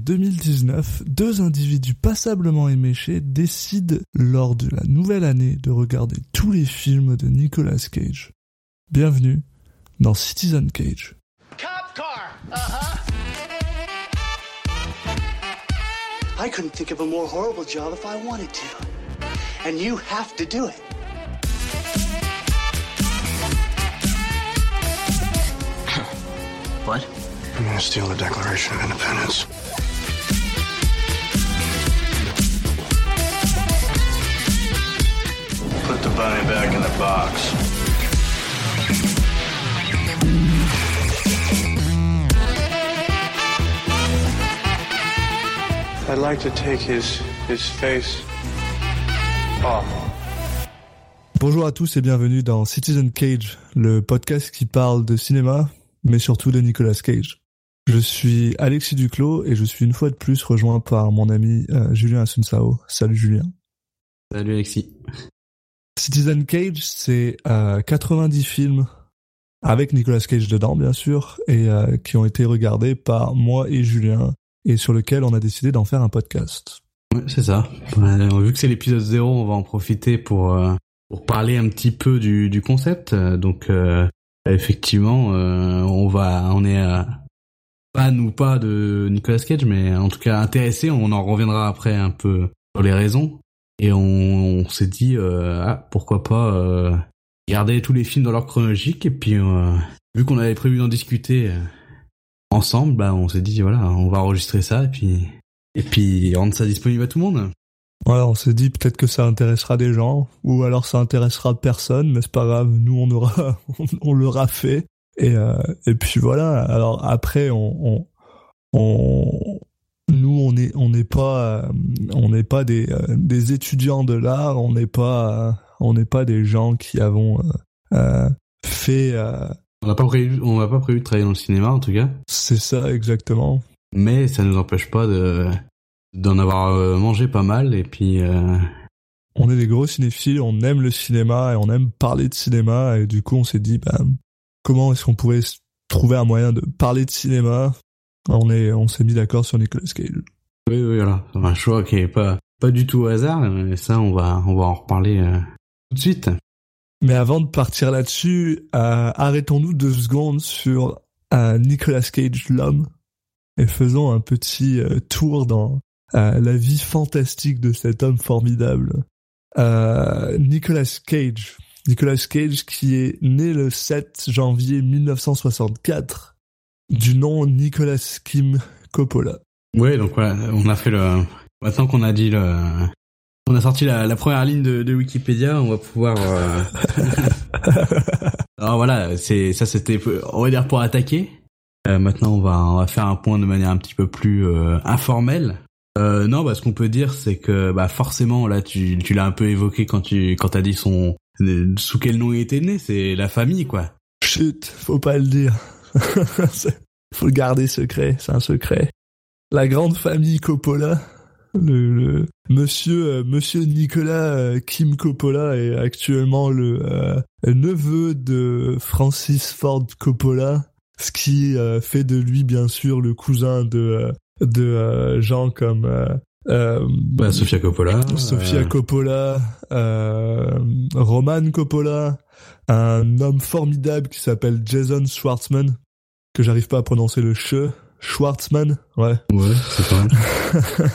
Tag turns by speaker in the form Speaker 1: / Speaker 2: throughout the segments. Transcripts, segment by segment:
Speaker 1: 2019, deux individus passablement éméchés décident lors de la nouvelle année de regarder tous les films de Nicolas Cage. Bienvenue dans Citizen Cage.
Speaker 2: Cop car. Uh-huh. I couldn't think of a more horrible job if I wanted to. And you have to do it.
Speaker 3: What?
Speaker 4: I'm gonna steal the Declaration of Independence?
Speaker 3: Bunny back in the box.
Speaker 4: I'd like to take his his face off.
Speaker 1: Bonjour à tous et bienvenue dans Citizen Cage, le podcast qui parle de cinéma, mais surtout de Nicolas Cage. Je suis Alexis Duclos et je suis une fois de plus rejoint par mon ami euh, Julien Asunsao. Salut Julien.
Speaker 5: Salut Alexis.
Speaker 1: Citizen Cage, c'est euh, 90 films avec Nicolas Cage dedans, bien sûr, et euh, qui ont été regardés par moi et Julien, et sur lequel on a décidé d'en faire un podcast.
Speaker 5: Ouais, c'est ça. Euh, vu que c'est l'épisode 0, on va en profiter pour, euh, pour parler un petit peu du, du concept. Euh, Donc, euh, effectivement, euh, on va, on est euh, fan ou pas de Nicolas Cage, mais en tout cas intéressé. On en reviendra après un peu sur les raisons. Et on, s'est dit, euh, ah, pourquoi pas euh, garder tous les films dans leur chronologique. Et puis, euh, vu qu'on avait prévu d'en discuter ensemble, bah, on s'est dit, voilà, on va enregistrer ça et puis, et puis rendre ça disponible à tout le monde.
Speaker 1: Voilà, on s'est dit peut-être que ça intéressera des gens, ou alors ça intéressera personne, mais c'est pas grave, nous on aura, on, l'aura fait. Et, et puis voilà. Alors après, on, on, on- nous on est, on n'est pas, euh, on n'est pas des, euh, des étudiants de l'art, on n'est pas, euh, on n'est pas des gens qui avons fait, euh,
Speaker 5: On n'a pas prévu, on n'a pas prévu de travailler dans le cinéma en tout cas,
Speaker 1: c'est ça exactement.
Speaker 5: mais ça nous empêche pas de d'en avoir mangé pas mal et puis euh,
Speaker 1: On est des gros cinéphiles, on aime le cinéma et on aime parler de cinéma et du coup on s'est dit bah, comment est-ce qu'on pourrait trouver un moyen de parler de cinéma On est on s'est mis d'accord sur Nicolas Cage.
Speaker 5: oui, oui, voilà, c'est un choix qui est pas pas du tout au hasard. Et ça, on va on va en reparler euh, tout de suite.
Speaker 1: Mais avant de partir là-dessus, euh, arrêtons-nous deux secondes sur euh, Nicolas Cage l'homme et faisons un petit tour dans la vie fantastique de cet homme formidable. Nicolas Cage. Nicolas Cage qui est né le 7 janvier 1964 du nom Nicolas Kim Coppola.
Speaker 5: Ouais, donc voilà, on a fait le. Maintenant qu'on a dit le. On a sorti la, la première ligne de, de Wikipédia, on va pouvoir. euh, Alors voilà, c'est ça, c'était, on va dire pour attaquer. Euh, maintenant, on va on va faire un point de manière un petit peu plus euh, informelle. Non, bah, ce qu'on peut dire, c'est que bah forcément, là, tu, tu l'as un peu évoqué quand tu quand t'as dit son sous quel nom il était né, c'est la famille, quoi.
Speaker 1: Chut, faut pas le dire. Faut le garder secret, c'est un secret. La grande famille Coppola, le, le- monsieur euh, monsieur Nicolas euh, Kim Coppola est actuellement le euh, neveu de Francis Ford Coppola, ce qui fait de lui bien sûr le cousin de de gens comme
Speaker 5: Bah, Sofia Coppola.
Speaker 1: Sofia Coppola, Roman Coppola, un homme formidable qui s'appelle Jason Schwartzman, que j'arrive pas à prononcer le che. Schwartzman, ouais.
Speaker 5: Ouais, c'est pas mal.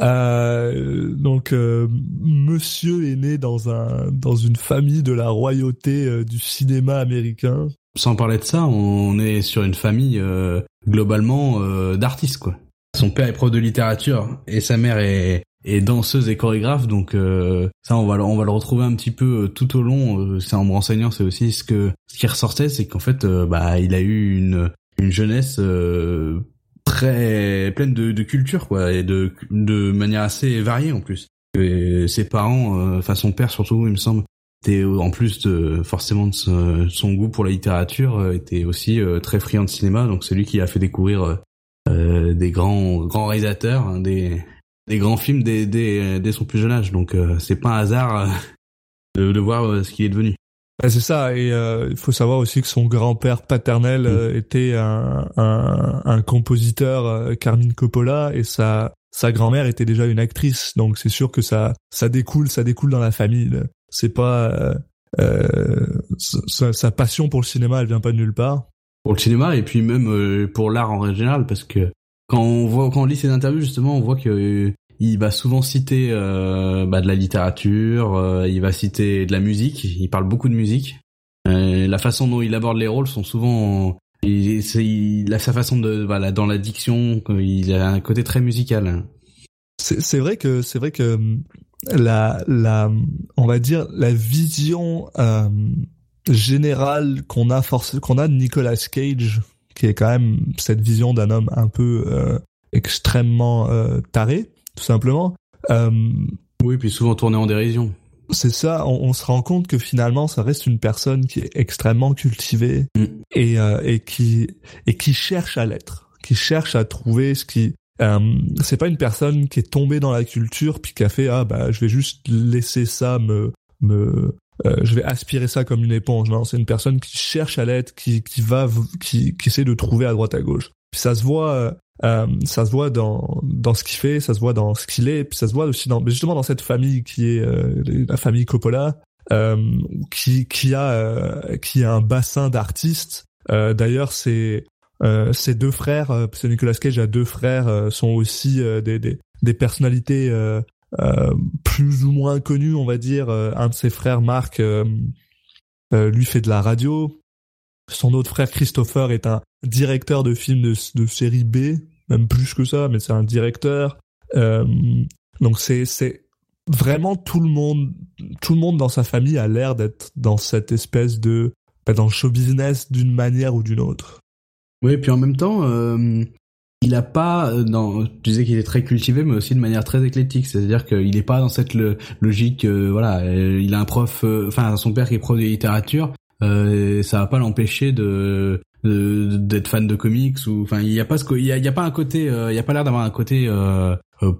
Speaker 1: Euh, donc, euh, Monsieur est né dans un dans une famille de la royauté euh, du cinéma américain.
Speaker 5: sans parler de ça, on est sur une famille euh, globalement euh, d'artistes quoi. Son père est prof de littérature et sa mère est, est danseuse et chorégraphe, donc euh, ça on va on va le retrouver un petit peu euh, tout au long. euh, c'est en me renseignant, c'est aussi ce que ce qui ressortait, c'est qu'en fait euh, bah il a eu une une jeunesse euh, très pleine de, de culture quoi et de de manière assez variée en plus. Et ses parents, enfin son père surtout, il me semble, était en plus de forcément de son goût pour la littérature était aussi très friand de cinéma donc c'est lui qui a fait découvrir des grands grands réalisateurs hein, des des grands films dès dès, dès son plus jeune âge donc euh, c'est pas un hasard euh, de, de voir euh, ce qu'il est devenu
Speaker 1: Bah, c'est ça, et il faut savoir aussi que son grand-père paternel
Speaker 5: Mm.
Speaker 1: était un, un, un compositeur, Carmine Coppola, et sa sa grand-mère était déjà une actrice, donc c'est sûr que ça ça découle, ça découle dans la famille. C'est pas euh, sa, sa passion pour le cinéma, elle vient pas de nulle part.
Speaker 5: Pour le cinéma et puis même euh, pour l'art en général, parce que quand on voit, quand on lit ses interviews justement, on voit que euh, il va souvent citer euh, bah, de la littérature, euh, il va citer de la musique, il parle beaucoup de musique. Euh, la façon dont il aborde les rôles sont souvent il, il a sa façon de voilà dans la diction, il a un côté très musical.
Speaker 1: C'est vrai que c'est vrai que hum, la la on va dire la vision euh, générale qu'on a force qu'on a de Nicolas Cage, qui est quand même cette vision d'un homme un peu euh, extrêmement euh, taré, tout simplement. Euh,
Speaker 5: Oui, puis souvent tourné en dérision.
Speaker 1: c'est ça, on, on se rend compte que finalement, ça reste une personne qui est extrêmement cultivée
Speaker 5: Mm.
Speaker 1: et, et qui et qui cherche à l'être, qui cherche à trouver ce qui. Euh, c'est pas une personne qui est tombée dans la culture puis qui a fait ah bah je vais juste laisser ça me me euh, je vais aspirer ça comme une éponge. Non, c'est une personne qui cherche à l'être, qui qui va qui qui essaie de trouver à droite à gauche. Puis ça se voit. euh, euh, ça se voit dans dans ce qu'il fait, ça se voit dans ce qu'il est, puis ça se voit aussi dans justement dans cette famille qui est euh, la famille Coppola, euh, qui qui a qui a un bassin d'artistes. D'ailleurs, c'est ses deux frères, parce que Nicolas Cage a deux frères, sont aussi des, des des personnalités plus ou moins connues, on va dire. Euh, un de ses frères, Marc, euh, euh, lui fait de la radio. Son autre frère Christopher est un directeur de films de, de série B, même plus que ça, mais c'est un directeur. Euh, donc c'est c'est vraiment tout le monde, tout le monde dans sa famille a l'air d'être dans cette espèce de bah, dans le show business d'une manière ou d'une autre.
Speaker 5: Oui, puis en même temps, euh, il a pas euh, dans tu disais qu'il est très cultivé mais aussi de manière très éclectique. C'est-à-dire qu'il est pas dans cette logique euh, voilà euh, il a un prof euh, enfin son père qui est prof de littérature euh, ça va pas l'empêcher de d'être fan de comics ou enfin il y a pas ce il y a, il y a pas un côté euh, il y a pas l'air d'avoir un côté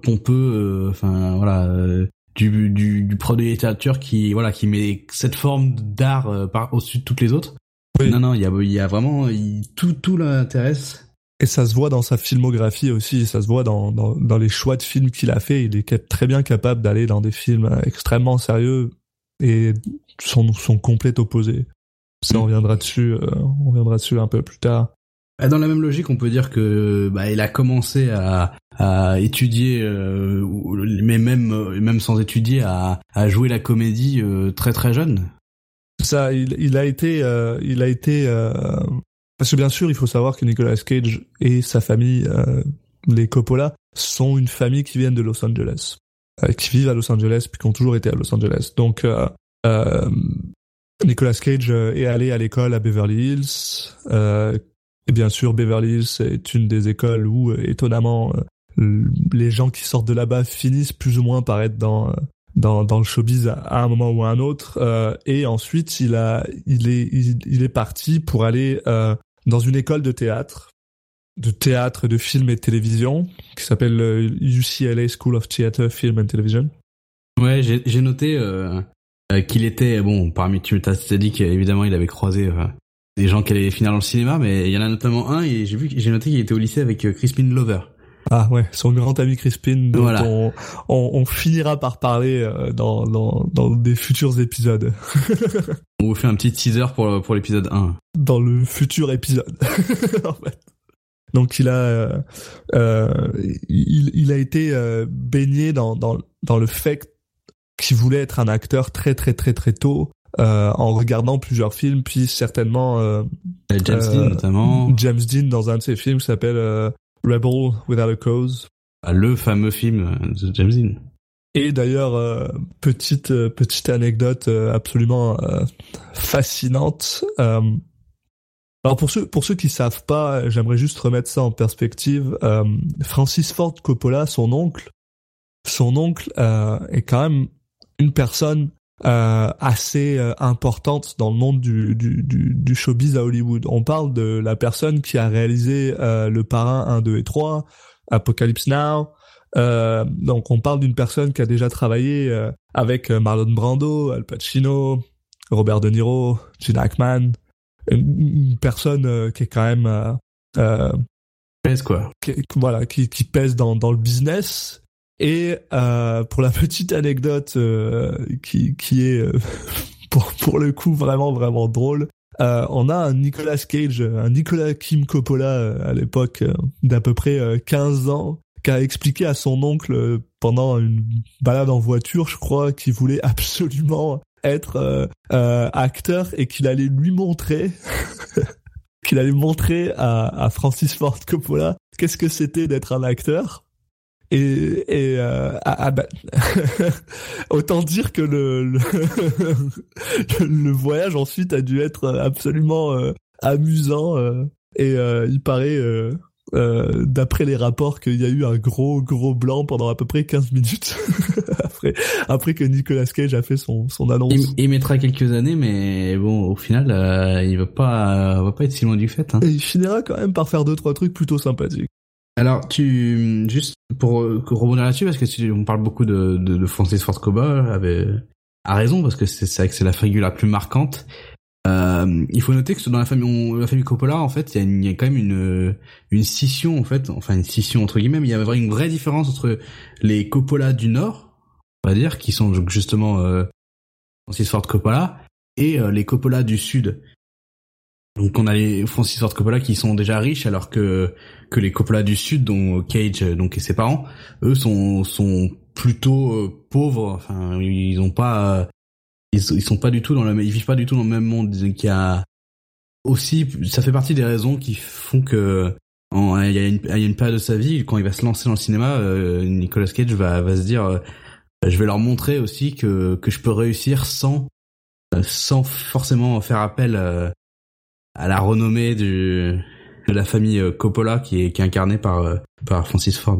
Speaker 5: pompeux euh, enfin voilà euh, du, du du prof de littérature qui voilà qui met cette forme d'art par au-dessus de toutes les autres.
Speaker 1: Oui.
Speaker 5: non non il y a il y a vraiment il- tout tout l'intéresse
Speaker 1: Et ça se voit dans sa filmographie aussi, ça se voit dans, dans, dans les choix de films qu'il a fait. Il est très bien capable d'aller dans des films euh, extrêmement sérieux et son, son complet opposé. Ça, on reviendra dessus, euh, on reviendra dessus un peu plus tard.
Speaker 5: Ah, Dans la même logique, on peut dire que bah, il a commencé à, à étudier, euh, mais même euh, même sans étudier, à, à jouer la comédie euh, très très jeune.
Speaker 1: Ça, il, il a été, euh, il a été, euh, parce que bien sûr, il faut savoir que Nicolas Cage et sa famille, euh, les Coppola, sont une famille qui viennent de Los Angeles, euh, qui vivent à Los Angeles puis qui ont toujours été à Los Angeles. Donc, euh, euh, Nicolas Cage euh, est allé à l'école à Beverly Hills. Euh, et bien sûr, Beverly Hills est une des écoles où, étonnamment, les gens qui sortent de là-bas finissent plus ou moins par être dans dans, dans le showbiz à, à un moment ou à un autre. Euh, et ensuite, il a il est il, il est parti pour aller euh, dans une école de théâtre, de théâtre, de film et de télévision, qui s'appelle euh, UCLA School of Theatre, Film and Television.
Speaker 5: Ouais, j'ai noté euh, euh, qu'il était bon parmi tu t'as dit qu'évidemment il avait croisé euh, des gens qui allaient finir dans le cinéma, mais il y en a notamment un et j'ai noté qu'il était au lycée avec euh, Crispin Lover.
Speaker 1: Ah ouais, son grand ami Crispin, dont
Speaker 5: Voilà.
Speaker 1: on, on, on finira par parler euh, dans, dans, dans des futurs épisodes.
Speaker 5: On vous fait un petit teaser pour pour l'épisode 1.
Speaker 1: dans le futur épisode. en fait. Donc il a euh, euh, il, il a été euh, baigné dans, dans dans le fait qu'il voulait être un acteur très très très très tôt euh, en regardant plusieurs films puis certainement euh,
Speaker 5: James Dean notamment,
Speaker 1: James Dean dans un de ses films qui s'appelle euh, Rebel Without a Cause.
Speaker 5: Ah, le fameux film de James Dean.
Speaker 1: Et d'ailleurs, euh, petite euh, petite anecdote euh, absolument fascinante. Alors pour ceux pour ceux qui savent pas, j'aimerais juste remettre ça en perspective. Francis Ford Coppola, son oncle, son oncle est quand même une personne euh, assez euh, importante dans le monde du, du, du, du showbiz à Hollywood. On parle de la personne qui a réalisé euh, Le Parrain 1, 2 et 3, Apocalypse Now. Euh, donc on parle d'une personne qui a déjà travaillé euh, avec euh, Marlon Brando, Al Pacino, Robert De Niro, Gene Hackman, une, une personne euh, qui est quand même euh, euh,
Speaker 5: Pèse quoi.
Speaker 1: qui, voilà, qui, qui pèse dans, dans le business. Et euh, pour la petite anecdote euh, qui, qui est euh, pour, pour le coup vraiment vraiment drôle, euh, on a un Nicolas Cage, un Nicolas Kim Coppola euh, à l'époque euh, d'à peu près euh, 15 ans, qui a expliqué à son oncle euh, pendant une balade en voiture, je crois, qu'il voulait absolument être euh, euh, acteur et qu'il allait lui montrer qu'il allait montrer à, à Francis Ford Coppola qu'est-ce que c'était d'être un acteur. Et, et euh, ah, ah bah, autant dire que le, le, le voyage ensuite a dû être absolument euh, amusant euh, et euh, il paraît d'après les rapports qu'il y a eu un gros gros blanc pendant à peu près 15 minutes après après que Nicolas Cage a fait son son annonce.
Speaker 5: Il, il mettra quelques années, mais bon, au final, il va pas, va pas être si loin du fait. Hein.
Speaker 1: Et il finira quand même par faire deux trois trucs plutôt sympathiques.
Speaker 5: Alors, tu juste pour euh, rebondir là-dessus, parce que tu, on parle beaucoup de, de, de Francis Ford Coppola, avait a raison parce que c'est vrai que c'est la figure la plus marquante. Euh, il faut noter que dans la famille, on- la famille Coppola, en fait, il y, a quand même une une scission en fait, enfin une scission entre guillemets. Il y a une vraie différence entre les Coppola du Nord, on va dire, qui sont justement euh, Francis Ford Coppola, et euh, les Coppola du Sud. Donc on a les Francis Ford Coppola qui sont déjà riches, alors que que les Coppola du Sud, dont Cage euh, donc et ses parents, eux sont sont plutôt euh, pauvres. Enfin, ils ont pas, euh, ils, sont pas du tout dans le, ils vivent pas du tout dans le même monde. Qui a aussi, ça fait partie des raisons qui font que il y, a une, il y période de sa vie quand il va se lancer dans le cinéma, Nicolas Cage va va se dire, je vais leur montrer aussi que que je peux réussir sans sans forcément faire appel à la renommée du de la famille euh, Coppola qui est qui est incarnée par euh, par Francis Ford.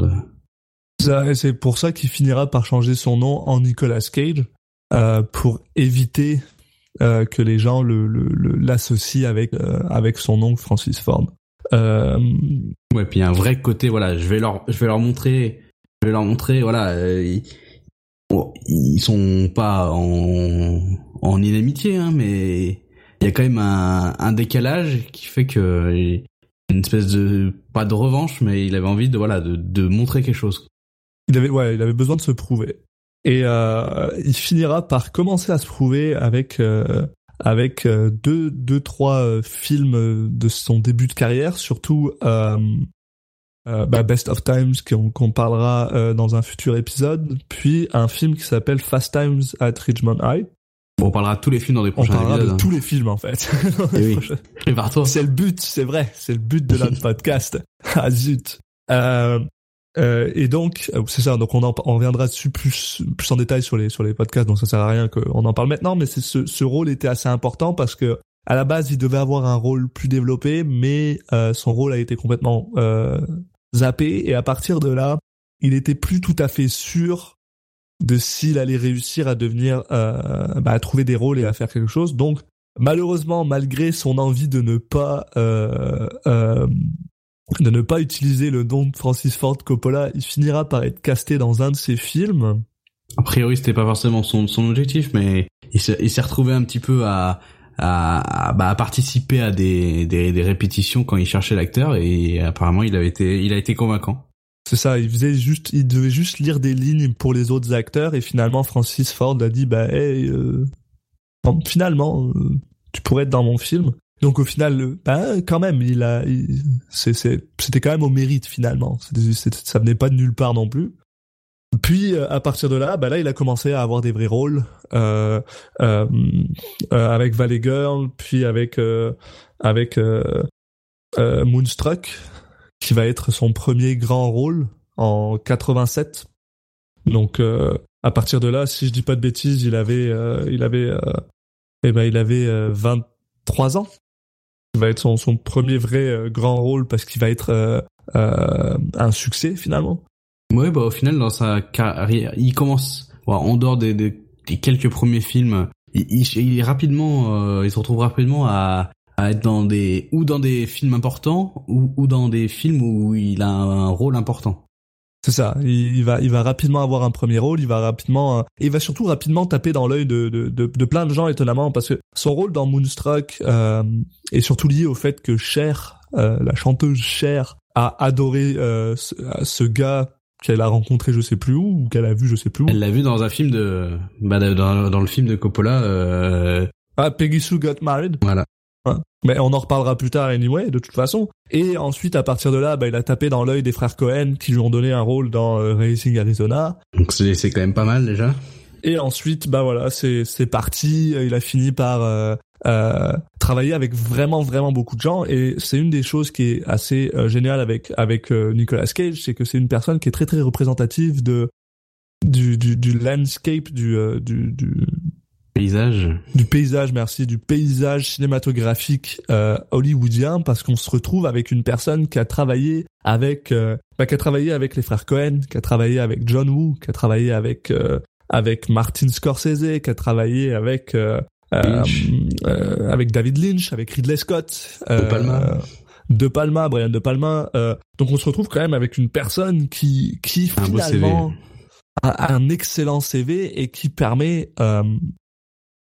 Speaker 1: C'est pour ça qu'il finira par changer son nom en Nicolas Cage euh, pour éviter euh, que les gens le le- le- l'associent avec euh, avec son oncle Francis Ford. Euh,
Speaker 5: Ouais, puis un vrai côté, voilà, je vais leur, je vais leur montrer, je vais leur montrer, voilà, euh, ils, bon, ils sont pas en, en inimitié, hein, mais il y a quand même un, un décalage qui fait que une espèce de, pas de revanche, mais il avait envie de, voilà, de, de montrer quelque chose.
Speaker 1: il avait ouais, il avait besoin de se prouver. Et euh, il finira par commencer à se prouver avec euh, avec euh, deux deux trois euh, films de son début de carrière, surtout euh, euh, bah, Best of Times qu'on qu'on parlera dans un futur épisode, puis un film qui s'appelle Fast Times at Ridgemont High.
Speaker 5: On parlera de tous les films dans les
Speaker 1: On
Speaker 5: prochains
Speaker 1: parlera
Speaker 5: épisodes.
Speaker 1: de tous les films en fait.
Speaker 5: Oui. hein.
Speaker 1: C'est le but, c'est vrai, c'est le but de notre podcast. Ah zut. Euh, euh, et donc euh, c'est ça. Donc on en on reviendra dessus plus plus en détail sur les sur les podcasts. Donc ça sert à rien qu'on en parle maintenant. Mais c'est ce ce rôle était assez important parce que à la base il devait avoir un rôle plus développé, mais euh, son rôle a été complètement euh, zappé. Et à partir de là, il était plus tout à fait sûr de s'il allait réussir à devenir euh, bah, à trouver des rôles et à faire quelque chose. Donc malheureusement, malgré son envie de ne pas euh, euh, de ne pas utiliser le nom de Francis Ford Coppola, il finira par être casté dans un de ses films.
Speaker 5: A priori, c'était pas forcément son, son objectif, mais il s'est, retrouvé un petit peu à, à, à- bah, à participer à des, des, des répétitions quand il cherchait l'acteur et apparemment il avait été, il a été convaincant.
Speaker 1: C'est ça, il faisait juste, il devait juste lire des lignes pour les autres acteurs et finalement Francis Ford a dit bah hey, euh, finalement euh, tu pourrais être dans mon film. Donc au final, euh, bah quand même, il a, c'était quand même au mérite finalement. Ça venait pas de nulle part non plus. Puis euh, à partir de là, bah là il a commencé à avoir des vrais rôles euh, avec Valley Girl, puis avec avec Moonstruck, qui va être son premier grand rôle en 87. Donc euh, à partir de là, si je dis pas de bêtises, il avait euh, il avait euh, eh ben il avait euh, 23 ans. Il va être son, son premier vrai grand rôle parce qu'il va être un succès finalement.
Speaker 5: Ouais, bah au final dans sa carrière, il commence, ouais, en dehors des, des, des quelques premiers films, il, il, il rapidement, euh, il se retrouve rapidement à, à être dans des ou dans des films importants ou, ou dans des films où il a un rôle important.
Speaker 1: C'est ça. Il, va, il va rapidement avoir un premier rôle. Il va rapidement, euh, et il va surtout rapidement taper dans l'œil de, de, de, de plein de gens étonnamment parce que son rôle dans Moonstruck euh, est surtout lié au fait que Cher, euh, la chanteuse Cher, a adoré euh, ce, ce gars qu'elle a rencontré je sais plus où ou qu'elle a vu je sais plus où.
Speaker 5: Elle l'a vu dans un film de, bah, dans, dans le film de Coppola. Euh,
Speaker 1: Ah, Peggy Sue Got Married.
Speaker 5: voilà.
Speaker 1: Mais on en reparlera plus tard anyway, de toute façon. Et ensuite, à partir de là, bah, il a tapé dans l'œil des frères Cohen qui lui ont donné un rôle dans euh, Racing Arizona.
Speaker 5: Donc c'est quand même pas mal déjà.
Speaker 1: Et ensuite, bah voilà, c'est c'est parti. Il a fini par euh, euh, travailler avec vraiment vraiment beaucoup de gens. Et c'est une des choses qui est assez géniale avec avec Nicolas Cage, c'est que c'est une personne qui est très très représentative de du du, du landscape du du, du
Speaker 5: Paysage.
Speaker 1: du paysage, merci, du paysage cinématographique euh, hollywoodien, parce qu'on se retrouve avec une personne qui a travaillé avec, euh, bah, qui a travaillé avec les frères Cohen, qui a travaillé avec John Woo, qui a travaillé avec euh, avec Martin Scorsese, qui a travaillé avec euh, euh, euh, avec David Lynch, avec Ridley Scott,
Speaker 5: De Palma.
Speaker 1: De Palma, Brian De Palma. euh, donc on se retrouve quand même avec une personne qui qui
Speaker 5: Un beau
Speaker 1: finalement un excellent CV et qui permet euh,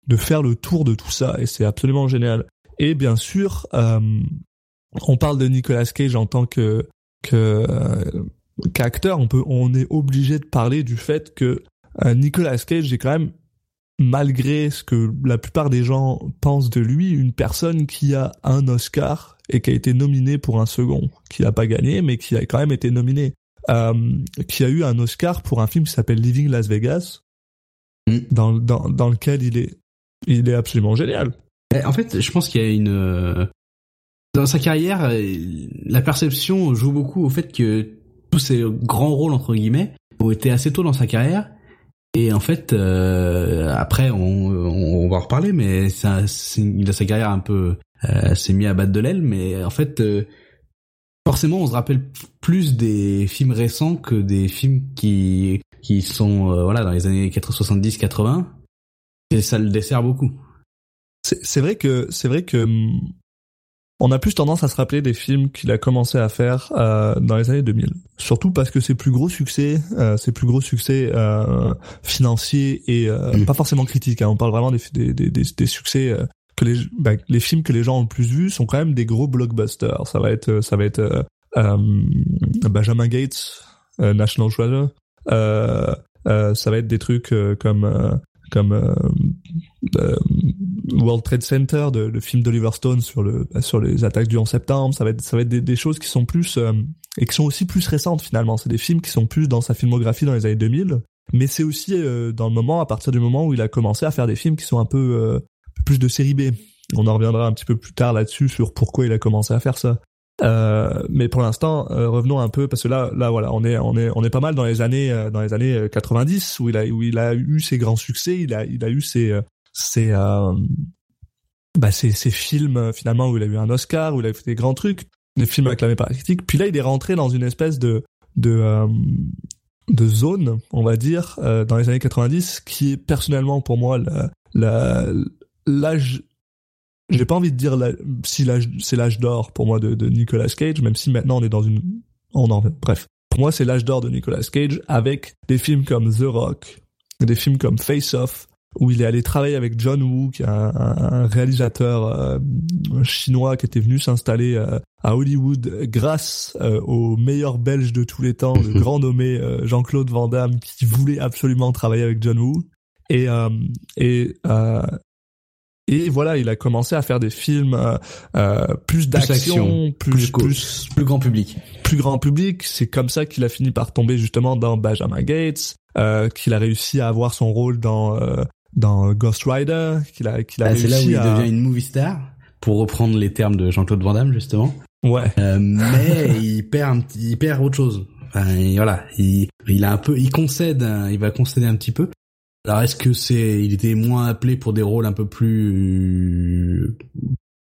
Speaker 1: de faire le tour de tout ça et c'est absolument génial. Et bien sûr, euh, on parle de Nicolas Cage en tant que que euh, qu'acteur, on peut on est obligé de parler du fait que euh, Nicolas Cage est quand même malgré ce que la plupart des gens pensent de lui, une personne qui a un Oscar et qui a été nominé pour un second, qui n'a pas gagné mais qui a quand même été nominé euh, qui a eu un Oscar pour un film qui s'appelle Living Las Vegas,
Speaker 5: Mm.
Speaker 1: dans, dans, dans lequel il est, il est absolument génial.
Speaker 5: Eh, En fait, je pense qu'il y a une euh, dans sa carrière, euh, la perception joue beaucoup au fait que tous ces grands rôles entre guillemets ont été assez tôt dans sa carrière. Et en fait, euh, après, on, on, va en reparler, mais ça, il a sa carrière un peu s'est mis à battre de l'aile, mais en fait, forcément, on se rappelle plus des films récents que des films qui qui sont voilà dans les années 70-80. Et ça le dessert beaucoup.
Speaker 1: C'est c'est vrai que, c'est vrai que, hum, on a plus tendance à se rappeler des films qu'il a commencé à faire euh, dans les années 2000. Surtout parce que ses plus gros succès, euh, ses plus gros succès euh, financiers et euh,
Speaker 5: Mm.
Speaker 1: pas forcément critiques. hein, on parle vraiment des, des, des, des, des succès euh, que les, bah, les films que les gens ont le plus vus sont quand même des gros blockbusters. Ça va être, ça va être euh, euh, Benjamin Gates, euh, National Treasure. Euh, euh, ça va être des trucs euh, comme euh, comme euh, euh, World Trade Center, le film d'Oliver Stone sur le sur les attaques du 11 septembre. Ça va être des, choses qui sont plus euh, et qui sont aussi plus récentes finalement. C'est des films qui sont plus dans sa filmographie dans les années 2000, mais c'est aussi euh, dans le moment à partir du moment où il a commencé à faire des films qui sont un peu plus de série B. On en reviendra un petit peu plus tard là-dessus sur pourquoi il a commencé à faire ça. Euh, mais pour l'instant, euh, revenons un peu parce que là, là voilà, on est, on est, on est pas mal dans les années, euh, dans les années euh, 90 où il a, où il a eu ses grands succès, il a, il a eu ses, euh, ses, euh, bah, ses, ses films euh, finalement où il a eu un Oscar, où il a fait des grands trucs, des films acclamés par la critique. Puis là, il est rentré dans une espèce de, de, euh, de zone, on va dire, euh, dans les années 90, qui est personnellement pour moi la, la, l'âge j'ai pas envie de dire la- si l'âge c'est l'âge d'or pour moi de, de Nicolas Cage, même si maintenant on est dans une on en bref. Pour moi, c'est l'âge d'or de Nicolas Cage avec des films comme The Rock, des films comme Face Off, où il est allé travailler avec John Woo, qui est un, un- un réalisateur euh, chinois qui était venu s'installer euh, à Hollywood grâce euh, au meilleur belge de tous les temps, le grand nommé euh, Jean-Claude Van Damme, qui voulait absolument travailler avec John Woo. Et, euh, et euh, et voilà, il a commencé à faire des films euh, euh, plus d'action,
Speaker 5: action,
Speaker 1: plus
Speaker 5: plus
Speaker 1: plus,
Speaker 5: grand public.
Speaker 1: plus grand public. C'est comme ça qu'il a fini par tomber justement dans Benjamin Gates, euh, qu'il a réussi à avoir son rôle dans euh, dans Ghost Rider, qu'il a qu'il a
Speaker 5: Ah, c'est
Speaker 1: réussi
Speaker 5: là où il
Speaker 1: à
Speaker 5: devient une movie star, pour reprendre les termes de Jean-Claude Van Damme justement.
Speaker 1: ouais
Speaker 5: Euh, mais il perd un petit, il perd autre chose. Enfin, il- voilà, il, il a un peu, il concède, il va concéder un petit peu. Alors est-ce que c'est, il était moins appelé pour des rôles un peu plus,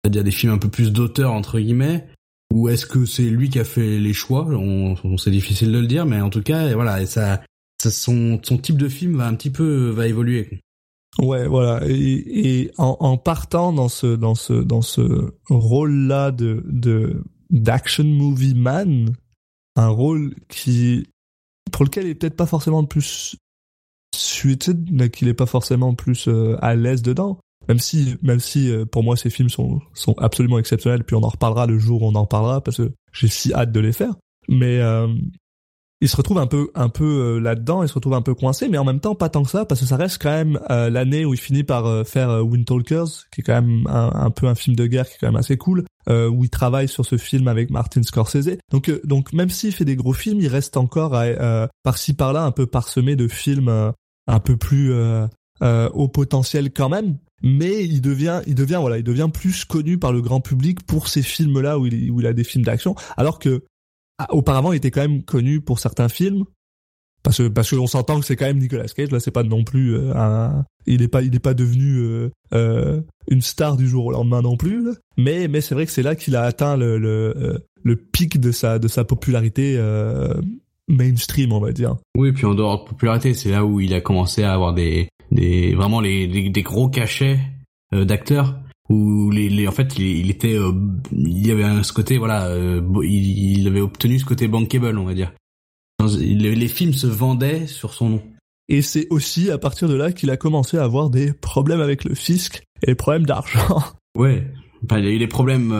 Speaker 5: c'est-à-dire des films un peu plus d'auteur entre guillemets, ou est-ce que c'est lui qui a fait les choix? On, c'est difficile de le dire, mais en tout cas, voilà, ça, son, son type de film va un petit peu, va évoluer.
Speaker 1: Ouais, voilà. Et, et en, en partant dans ce dans ce dans ce rôle-là de de d'action movie man, un rôle qui pour lequel il est peut-être pas forcément le plus suited, mais qu'il est pas forcément plus euh, à l'aise dedans. Même si, même si euh, pour moi ces films sont sont absolument exceptionnels. Puis on en reparlera le jour où on en parlera parce que j'ai si hâte de les faire. Mais euh, il se retrouve un peu un peu là-dedans, il se retrouve un peu coincé, mais en même temps pas tant que ça parce que ça reste quand même l'année où il finit par faire Wind Talkers, qui est quand même un, un, peu un film de guerre qui est quand même assez cool, où il travaille sur ce film avec Martin Scorsese. Donc donc même s'il fait des gros films, il reste encore par-ci par-là un peu parsemé de films un peu plus euh, euh, au potentiel quand même mais il devient il devient voilà il devient plus connu par le grand public pour ces films là où il, où il a des films d'action alors que ah, auparavant il était quand même connu pour certains films parce que parce que on s'entend que c'est quand même Nicolas Cage là c'est pas non plus euh, un il est pas il est pas devenu euh, euh, une star du jour au lendemain non plus mais mais c'est vrai que c'est là qu'il a atteint le le, euh, le pic de sa de sa popularité mainstream, on va dire.
Speaker 5: Oui, puis en dehors de popularité, c'est là où il a commencé à avoir des, des vraiment les, des gros cachets euh, d'acteurs où les, les, en fait il, il était euh, il y avait un, ce côté voilà euh, il, il, avait obtenu ce côté bankable on va dire. Les, les films se vendaient sur son nom.
Speaker 1: Et c'est aussi à partir de là qu'il a commencé à avoir des problèmes avec le fisc et des problèmes d'argent.
Speaker 5: Ouais. Enfin, les problèmes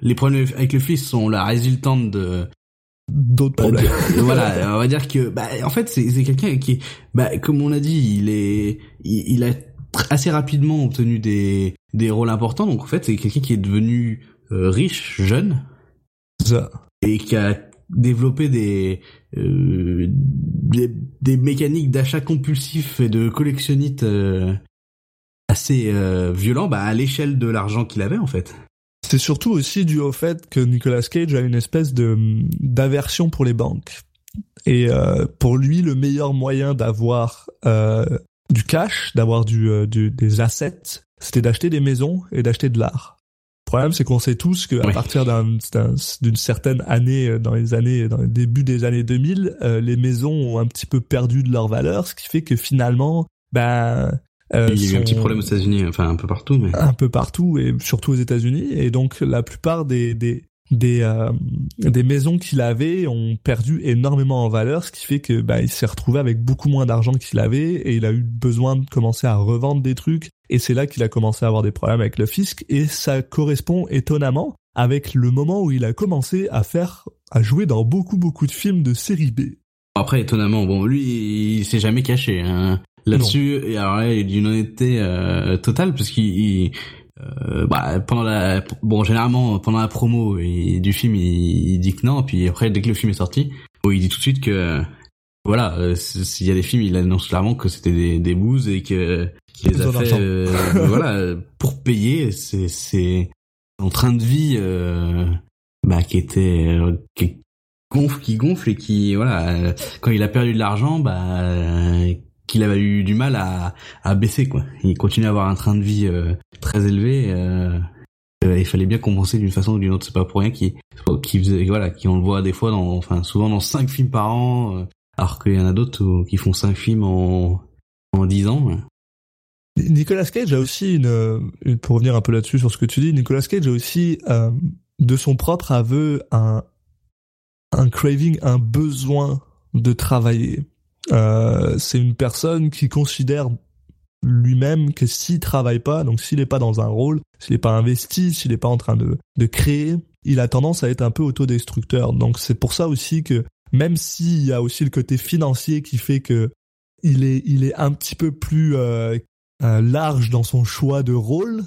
Speaker 5: les problèmes avec le fisc sont la résultante de
Speaker 1: d'autres problèmes.
Speaker 5: voilà, on va dire que bah en fait c'est c'est quelqu'un qui bah comme on a dit, il est il, il, a assez rapidement obtenu des des rôles importants donc en fait c'est quelqu'un qui est devenu euh, riche jeune
Speaker 1: ça.
Speaker 5: et qui a développé des euh, des, des, mécaniques d'achat compulsif et de collectionnite euh, assez euh, violents bah à l'échelle de l'argent qu'il avait en fait.
Speaker 1: C'est surtout aussi dû au fait que Nicolas Cage a une espèce de d'aversion pour les banques. Et euh, pour lui, le meilleur moyen d'avoir euh, du cash, d'avoir du, euh, du, des assets, c'était d'acheter des maisons et d'acheter de l'art. Le problème, c'est qu'on sait tous qu'à oui. partir d'une un, certaine année, euh, dans les années, dans le début des années 2000, euh, les maisons ont un petit peu perdu de leur valeur, ce qui fait que finalement, ben,
Speaker 5: euh, il y a eu un petit problème aux États-Unis, enfin un peu partout, mais
Speaker 1: un peu partout et surtout aux États-Unis. Et donc la plupart des des des, euh, des maisons qu'il avait ont perdu énormément en valeur, ce qui fait que bah, il s'est retrouvé avec beaucoup moins d'argent qu'il avait et il a eu besoin de commencer à revendre des trucs. Et c'est là qu'il a commencé à avoir des problèmes avec le fisc. Et ça correspond étonnamment avec le moment où il a commencé à faire à jouer dans beaucoup beaucoup de films de série B.
Speaker 5: Après étonnamment, bon lui il s'est jamais caché. Hein là-dessus et alors là il y a d'une honnêteté euh, totale parce qu'il euh, bah, pendant la bon généralement pendant la promo il, du film il, il, dit que non puis après dès que le film est sorti bon, il dit tout de suite que voilà euh, s'il y a des films il annonce clairement que c'était des, des bouses et que qu'il les a fait euh, voilà pour payer c'est c'est en train de vie euh, bah qui était qui gonfle qui gonfle et qui voilà quand il a perdu de l'argent bah qu'il avait eu du mal à, à baisser quoi. Il continue à avoir un train de vie euh, très élevé. Euh, euh, il fallait bien compenser d'une façon ou d'une autre. C'est pas pour rien qui qui voilà qui on le voit des fois dans enfin souvent dans cinq films par an, euh, alors qu'il y en a d'autres qui font cinq films en en dix ans.
Speaker 1: Nicolas Cage a aussi une, une, pour revenir un peu là-dessus sur ce que tu dis. Nicolas Cage a aussi euh, de son propre aveu un un craving, un besoin de travailler euh, c'est une personne qui considère lui-même que s'il travaille pas, donc s'il n'est pas dans un rôle, s'il n'est pas investi, s'il n'est pas en train de, de créer, il a tendance à être un peu autodestructeur. Donc c'est pour ça aussi que même s'il y a aussi le côté financier qui fait que il est, il est un petit peu plus euh, euh, large dans son choix de rôle,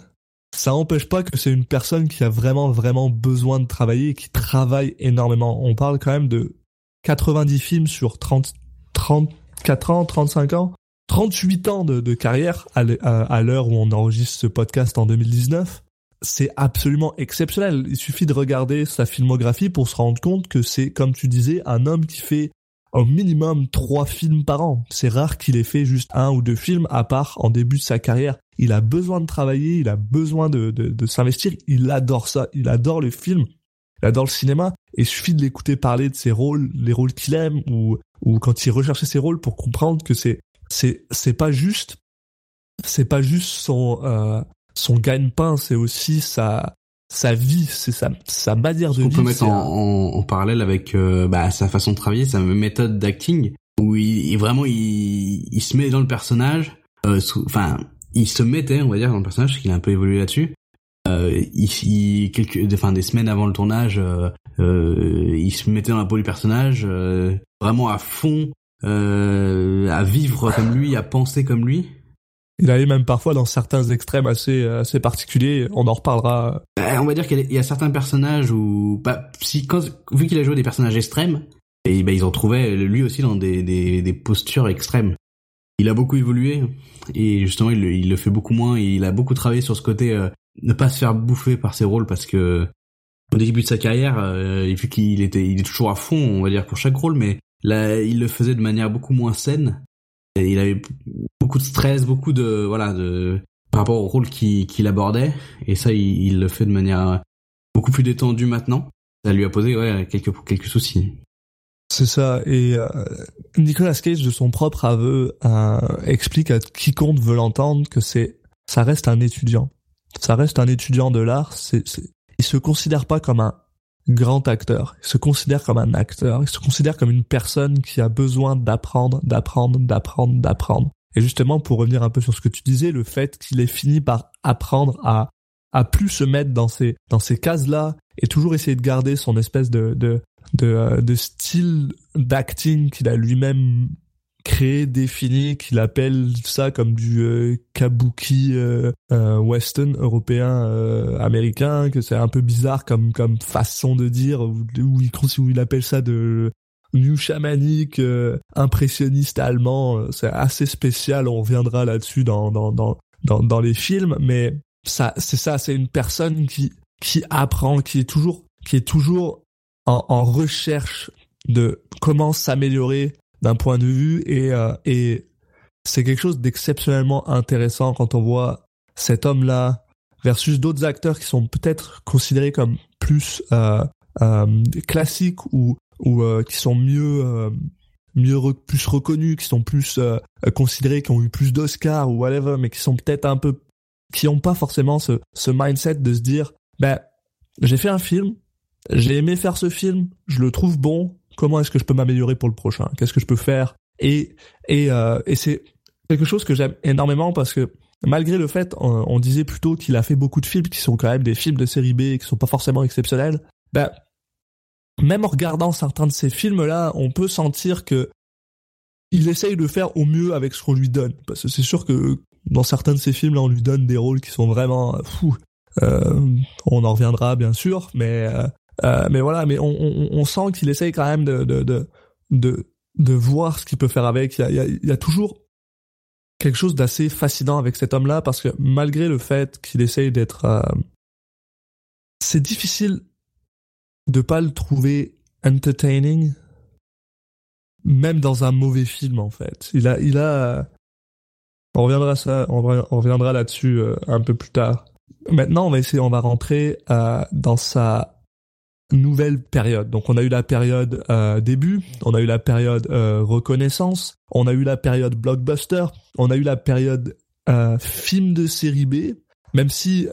Speaker 1: ça n'empêche pas que c'est une personne qui a vraiment vraiment besoin de travailler et qui travaille énormément. On parle quand même de 90 films sur 30 34 ans, 35 ans, 38 ans de, carrière à l'heure où on enregistre ce podcast en 2019. C'est absolument exceptionnel. Il suffit de regarder sa filmographie pour se rendre compte que c'est, comme tu disais, un homme qui fait au minimum trois films par an. C'est rare qu'il ait fait juste un ou deux films, à part en début de sa carrière. Il a besoin de travailler, il a besoin de, de, de s'investir, il adore ça, il adore le film, il adore le cinéma, et il suffit de l'écouter parler de ses rôles, les rôles qu'il aime, ou ou quand il recherchait ses rôles pour comprendre que c'est c'est c'est pas juste c'est pas juste son euh, son gagne-pain, c'est aussi sa sa vie, c'est sa sa manière de
Speaker 5: On
Speaker 1: vivre.
Speaker 5: On peut mettre en, en, en, parallèle avec euh, bah, sa façon de travailler, sa méthode d'acting. où il, vraiment il, il se met dans le personnage. euh, Enfin, il se mettait, on va dire, dans le personnage, parce qu'il a un peu évolué là-dessus. Euh, il, il- quelques, enfin, des semaines avant le tournage, euh, euh, il se mettait dans la peau du personnage, euh, vraiment à fond, euh, à vivre comme lui, à penser comme lui.
Speaker 1: Il allait même parfois dans certains extrêmes assez assez particuliers. On en reparlera.
Speaker 5: Euh, on va dire qu'il y a- certains personnages où, bah, si quand, vu qu'il a joué des personnages extrêmes, et bah, ils en trouvaient lui aussi dans des, des, des postures extrêmes. Il a beaucoup évolué et justement il, le- il le fait beaucoup moins. Et il a beaucoup travaillé sur ce côté euh, ne pas se faire bouffer par ses rôles parce que au début de sa carrière, euh, vu qu'il était, il est toujours à fond, on va dire pour chaque rôle, mais là il le faisait de manière beaucoup moins saine. Et il avait beaucoup de stress, beaucoup de voilà de par rapport au rôle qu'il abordait. Et ça, il, le fait de manière beaucoup plus détendue maintenant. Ça lui a posé ouais, quelques, quelques soucis.
Speaker 1: C'est ça. Et euh, Nicolas Cage, de son propre aveu, euh, explique à quiconque veut l'entendre que c'est, ça reste un étudiant. Ça reste un étudiant de l'art. C'est, il se considère pas comme un grand acteur. Il se considère comme un acteur. Il se considère comme une personne qui a besoin d'apprendre, d'apprendre, d'apprendre, d'apprendre. Et justement, pour revenir un peu sur ce que tu disais, le fait qu'il ait fini par apprendre à à plus se mettre dans ces dans ces cases là et toujours essayer de garder son espèce de de euh, de style d'acting qu'il a lui-même créé, défini, qu'il appelle ça comme du euh, kabuki euh, euh, western européen euh, américain, que c'est un peu bizarre comme comme façon de dire, où, il où il appelle ça de new chamanique, impressionniste allemand, c'est assez spécial, on reviendra là-dessus dans dans dans dans, dans les films, mais ça c'est ça, c'est une personne qui qui apprend, qui est toujours qui est toujours en, en recherche de comment s'améliorer d'un point de vue et euh, et c'est quelque chose d'exceptionnellement intéressant quand on voit cet homme-là versus d'autres acteurs qui sont peut-être considérés comme plus euh, euh, classiques ou ou euh, qui sont mieux euh, mieux plus reconnus, qui sont plus euh, considérés, qui ont eu plus d'Oscars ou whatever, mais qui sont peut-être un peu qui ont pas forcément ce ce mindset de se dire ben j'ai fait un film, j'ai aimé faire ce film, je le trouve bon, comment est-ce que je peux m'améliorer pour le prochain? Qu'est-ce que je peux faire? Et et euh, et c'est quelque chose que j'aime énormément parce que malgré le fait, on, disait plutôt qu'il a fait beaucoup de films qui sont quand même des films de série B et qui sont pas forcément exceptionnels. Ben même en regardant certains de ces films-là, on peut sentir que il essaye de faire au mieux avec ce qu'on lui donne. Parce que c'est sûr que dans certains de ces films-là, on lui donne des rôles qui sont vraiment euh, fous. Euh, on en reviendra bien sûr, mais euh, euh, mais voilà, mais on, on, sent qu'il essaye quand même de de de de, voir ce qu'il peut faire avec. Il y a, toujours quelque chose d'assez fascinant avec cet homme-là parce que malgré le fait qu'il essaye d'être, euh, c'est difficile de pas le trouver entertaining, même dans un mauvais film en fait. Il a, il a, on reviendra on, re- on reviendra là-dessus euh, un peu plus tard. Maintenant, on va essayer, on va rentrer dans sa nouvelle période. Donc, on a eu la période euh, début, on a eu la période euh, reconnaissance, on a eu la période blockbuster, on a eu la période euh, film de série B. Même si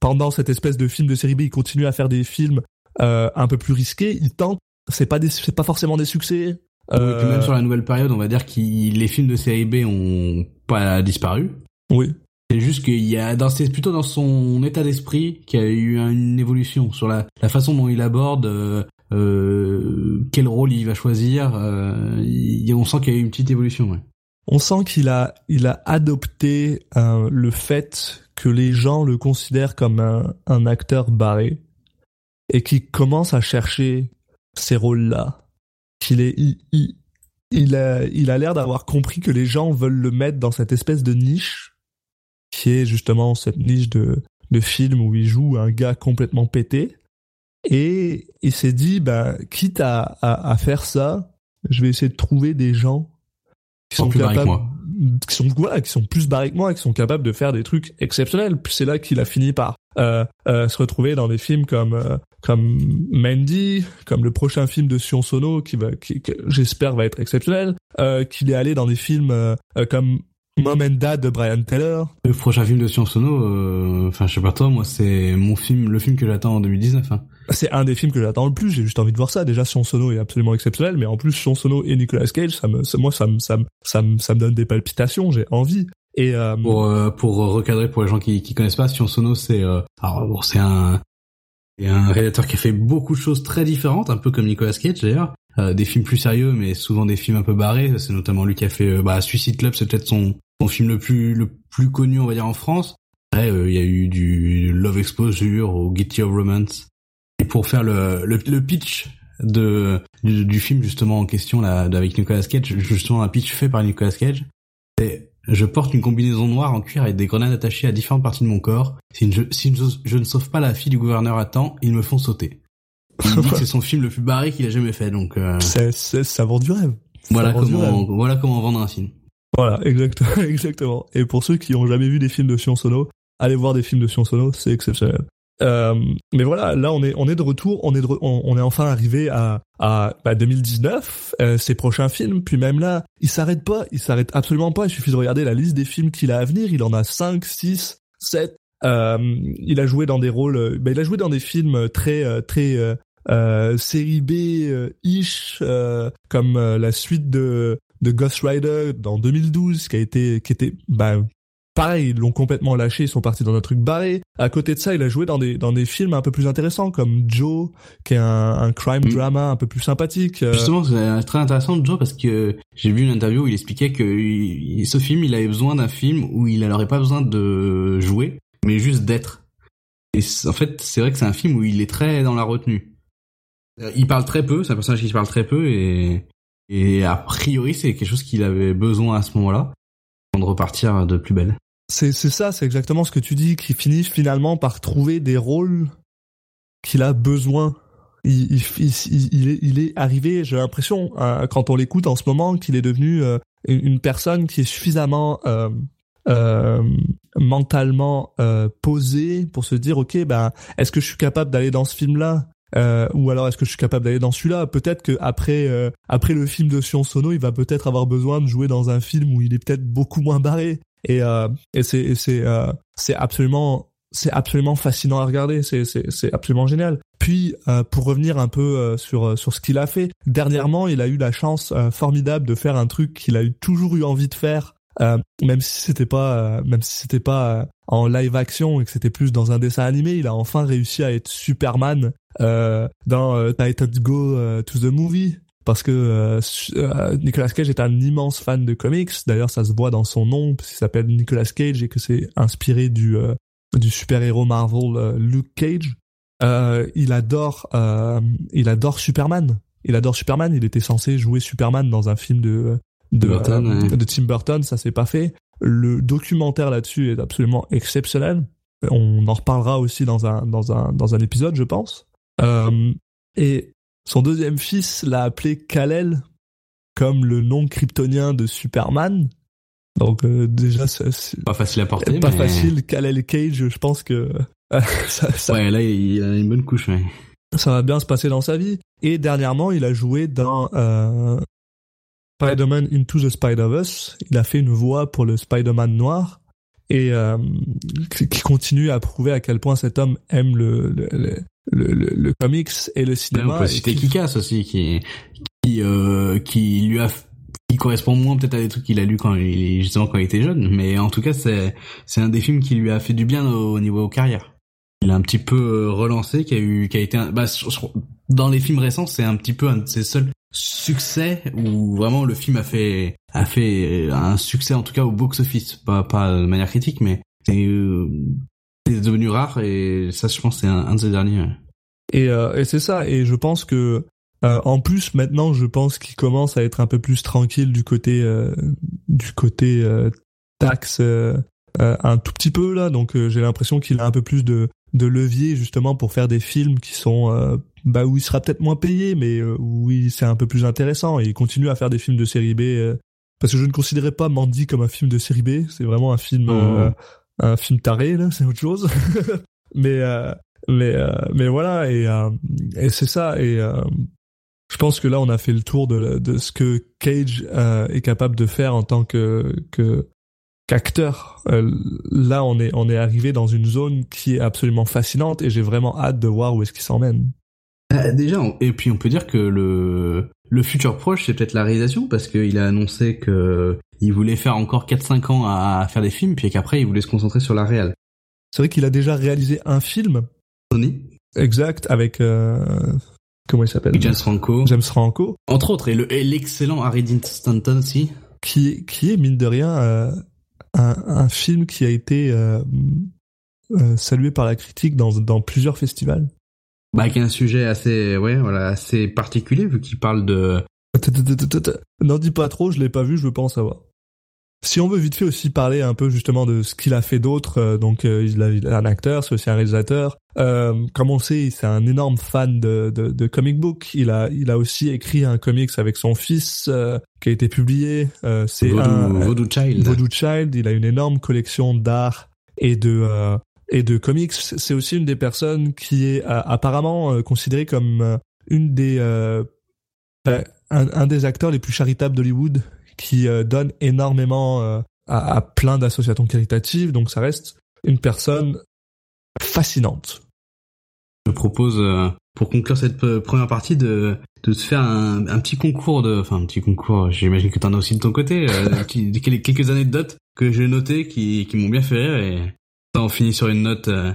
Speaker 1: pendant cette espèce de film de série B, il continue à faire des films un peu plus risqués, il tente. C'est pas des, c'est pas forcément des succès.
Speaker 5: Oui, et puis même sur la nouvelle période, on va dire que les films de série B ont pas disparu.
Speaker 1: oui,
Speaker 5: C'est juste qu'il y a, dans, c'est plutôt dans son état d'esprit qu'il y a eu une évolution sur la, la façon dont il aborde euh, euh, quel rôle il va choisir. Euh, on sent qu'il y a eu une petite évolution. Ouais.
Speaker 1: On sent qu'il a, il a adopté euh, le fait que les gens le considèrent comme un, un acteur barré et qu'il commence à chercher ces rôles-là. Qu'il est, il, il a, il a l'air d'avoir compris que les gens veulent le mettre dans cette espèce de niche qui est justement cette niche de, de film où il joue un gars complètement pété. Et il s'est dit, bah, quitte à, à, à faire ça, je vais essayer de trouver des gens qui
Speaker 5: Sont plus que
Speaker 1: capables,
Speaker 5: moi.
Speaker 1: qui sont voilà, qui sont plus barrés que moi, qui sont capables de faire des trucs exceptionnels. Puis c'est là qu'il a fini par euh, euh, se retrouver dans des films comme euh, comme Mandy, comme le prochain film de Sion Sono qui va, qui, j'espère va être exceptionnel. Qu'il est allé dans des films comme Mom and Dad de Brian Taylor.
Speaker 5: Le prochain film de Sion Sono, euh, enfin je sais pas toi, moi c'est mon film, le film que j'attends en 2019. Hein.
Speaker 1: C'est un des films que j'attends le plus. J'ai juste envie de voir ça. Déjà, Sion Sono est absolument exceptionnel, mais en plus Sion Sono et Nicolas Cage, ça me, moi ça me, ça me, ça me, ça me donne des palpitations. J'ai envie. Et euh,
Speaker 5: pour euh, pour recadrer pour les gens qui qui connaissent pas, Sion Sono c'est euh, alors bon c'est un c'est un réalisateur qui a fait beaucoup de choses très différentes, un peu comme Nicolas Cage d'ailleurs. Euh, des films plus sérieux, mais souvent des films un peu barrés. C'est notamment lui qui a fait bah, Suicide Club, c'est peut-être son son film le plus le plus connu on va dire en France. Après il y a eu du Love Exposure ou Guilty of Romance. Et pour faire le le, le pitch de du, du, film justement en question là avec Nicolas Cage, justement un pitch fait par Nicolas Cage, c'est je porte une combinaison noire en cuir avec des grenades attachées à différentes parties de mon corps. Si, je, si je, ne sauve pas la fille du gouverneur à temps, ils me font sauter. Il dit que c'est son film le plus barré qu'il a jamais fait, donc. Euh...
Speaker 1: C'est, ça vend du rêve.
Speaker 5: Voilà comment, voilà comment vendre un film.
Speaker 1: Voilà, exactement, exactement. Et pour ceux qui ont jamais vu des films de Sion Sono, allez voir des films de Sion Sono, c'est exceptionnel. Euh, mais voilà, là on est on est de retour, on est de, on, est enfin arrivé à à bah, 2019, euh, ses prochains films, puis même là, il s'arrête pas, il s'arrête absolument pas. Il suffit de regarder la liste des films qu'il a à venir. Il en a 5, 6, 7. Euh, il a joué dans des rôles, bah, il a joué dans des films très euh, très euh, série B ish, comme la suite de de Ghost Rider dans 2012, qui a été qui était bah, pareil, ils l'ont complètement lâché, ils sont partis dans un truc barré. À côté de ça, il a joué dans des dans des films un peu plus intéressants comme Joe, qui est un, un crime mm. drama un peu plus sympathique.
Speaker 5: Euh. Justement, c'est très intéressant Joe parce que j'ai vu une interview où il expliquait que ce film, il avait besoin d'un film où il n'aurait pas besoin de jouer, mais juste d'être. Et en fait, c'est vrai que c'est un film où il est très dans la retenue. Euh, il parle très peu, c'est un personnage qui parle très peu et et a priori c'est quelque chose qu'il avait besoin à ce moment-là de repartir de plus belle.
Speaker 1: C'est ça, c'est exactement ce que tu dis, qui finit finalement par trouver des rôles qu'il a besoin. Il, est, arrivé, j'ai l'impression, euh, quand on l'écoute en ce moment, qu'il est devenu euh, une personne qui est suffisamment euh mentalement posée pour se dire, ok, ben, est-ce que je suis capable d'aller dans ce film-là? Ou alors est-ce que je suis capable d'aller dans celui-là? Peut-être que après après le film de Sion Sono, il va peut-être avoir besoin de jouer dans un film où il est peut-être beaucoup moins barré. Et, euh, et c'est c'est euh, c'est absolument c'est absolument fascinant à regarder, c'est c'est c'est absolument génial. Puis euh, pour revenir un peu euh, sur sur ce qu'il a fait, dernièrement, il a eu la chance formidable de faire un truc qu'il a eu toujours eu envie de faire même si c'était pas même si c'était pas en live action et que c'était plus dans un dessin animé, il a enfin réussi à être Superman dans Titans Go to the Movie parce que euh, euh, Nicolas Cage est un immense fan de comics. D'ailleurs, ça se voit dans son nom, parce qu'il s'appelle Nicolas Cage et que c'est inspiré du euh, du super-héros Marvel Luke Cage. il adore il adore Superman. Il adore Superman. Il était censé jouer Superman dans un film de de, de Tim Burton. Ça s'est pas fait. Le documentaire là-dessus est absolument exceptionnel. On en reparlera aussi dans un dans un dans un épisode, je pense. Et son deuxième fils l'a appelé Kal-El, comme le nom kryptonien de Superman. Donc euh, déjà, c'est
Speaker 5: pas facile à porter.
Speaker 1: Pas facile. Kal-El Cage, je pense que
Speaker 5: ça, ça, ouais, là il a une bonne couche. Ouais.
Speaker 1: Ça va bien se passer dans sa vie. Et dernièrement, il a joué dans euh, Spider-Man Into the Spider-Verse. Il a fait une voix pour le Spider-Man noir et euh, qui continue à prouver à quel point cet homme aime le, le, le, le, comics et le cinéma.
Speaker 5: on peut citer Kikas aussi, qui, qui, euh, qui lui a qui correspond moins peut-être à des trucs qu'il a lu quand il justement quand il était jeune, mais en tout cas c'est c'est un des films qui lui a fait du bien au, niveau carrière. Il a un petit peu euh, relancé, qui a eu qui a été un, bah, dans les films récents c'est un petit peu un de ses seuls succès où vraiment le film a fait a fait un succès en tout cas au box office, pas pas de manière critique, mais c'est euh, c'est devenu rare et ça je pense c'est un, de ces derniers.
Speaker 1: Et, euh, et c'est ça. Et je pense que euh, en plus maintenant je pense qu'il commence à être un peu plus tranquille du côté euh, du côté euh, taxe euh, un tout petit peu là. Donc j'ai l'impression qu'il a un peu plus de de levier justement pour faire des films qui sont bah où il sera peut-être moins payé mais où c'est un peu plus intéressant. Et il continue à faire des films de série B parce que je ne considérais pas Mandy comme un film de série B. C'est vraiment un film oh un film taré là, c'est autre chose. mais euh, mais euh, mais voilà et euh, et c'est ça et je pense que là on a fait le tour de de ce que Cage est capable de faire en tant que que qu'acteur. Euh, là, on est on est arrivé dans une zone qui est absolument fascinante et j'ai vraiment hâte de voir où est-ce qu'il s'emmène.
Speaker 5: Euh, déjà, et puis on peut dire que le le futur proche, c'est peut-être la réalisation parce qu'il a annoncé que il voulait faire encore 4-5 ans à faire des films, puis qu'après il voulait se concentrer sur la réal.
Speaker 1: C'est vrai qu'il a déjà réalisé un film
Speaker 5: Tony,
Speaker 1: exact avec euh, comment il s'appelle?
Speaker 5: James Franco,
Speaker 1: James Franco,
Speaker 5: entre autres, et le l'excellent Harry Dean Stanton aussi.
Speaker 1: qui est qui est mine de rien euh, un, un film qui a été euh, euh, salué par la critique dans dans plusieurs festivals.
Speaker 5: Bah, qui est un sujet assez, ouais, voilà, assez particulier vu qu'il parle de.
Speaker 1: N'en dis pas trop, je l'ai pas vu, je veux pas en savoir. Si on veut vite fait aussi parler un peu justement de ce qu'il a fait d'autre, euh, donc euh, il, a- il est un acteur, c'est aussi un réalisateur. Euh, comme on sait, c'est un énorme fan de, de, de comic book. Il a, il a aussi écrit un comics avec son fils euh, qui a été publié. Euh, c'est
Speaker 5: Voodoo Child.
Speaker 1: Voodoo Child. Il a une énorme collection d'art et de euh, et de comics. C'est aussi une des personnes qui est euh, apparemment euh, considérée comme euh, une des ben, un, des acteurs les plus charitables d'Hollywood qui donne énormément à, plein d'associations caritatives. Donc ça reste une personne fascinante.
Speaker 5: Je propose, pour conclure cette première partie, de, de se faire un, petit concours de, enfin un petit concours. J'imagine que t'en as aussi de ton côté. Quelques anecdotes que j'ai notées qui, qui m'ont bien fait rire et on finit sur une note, euh,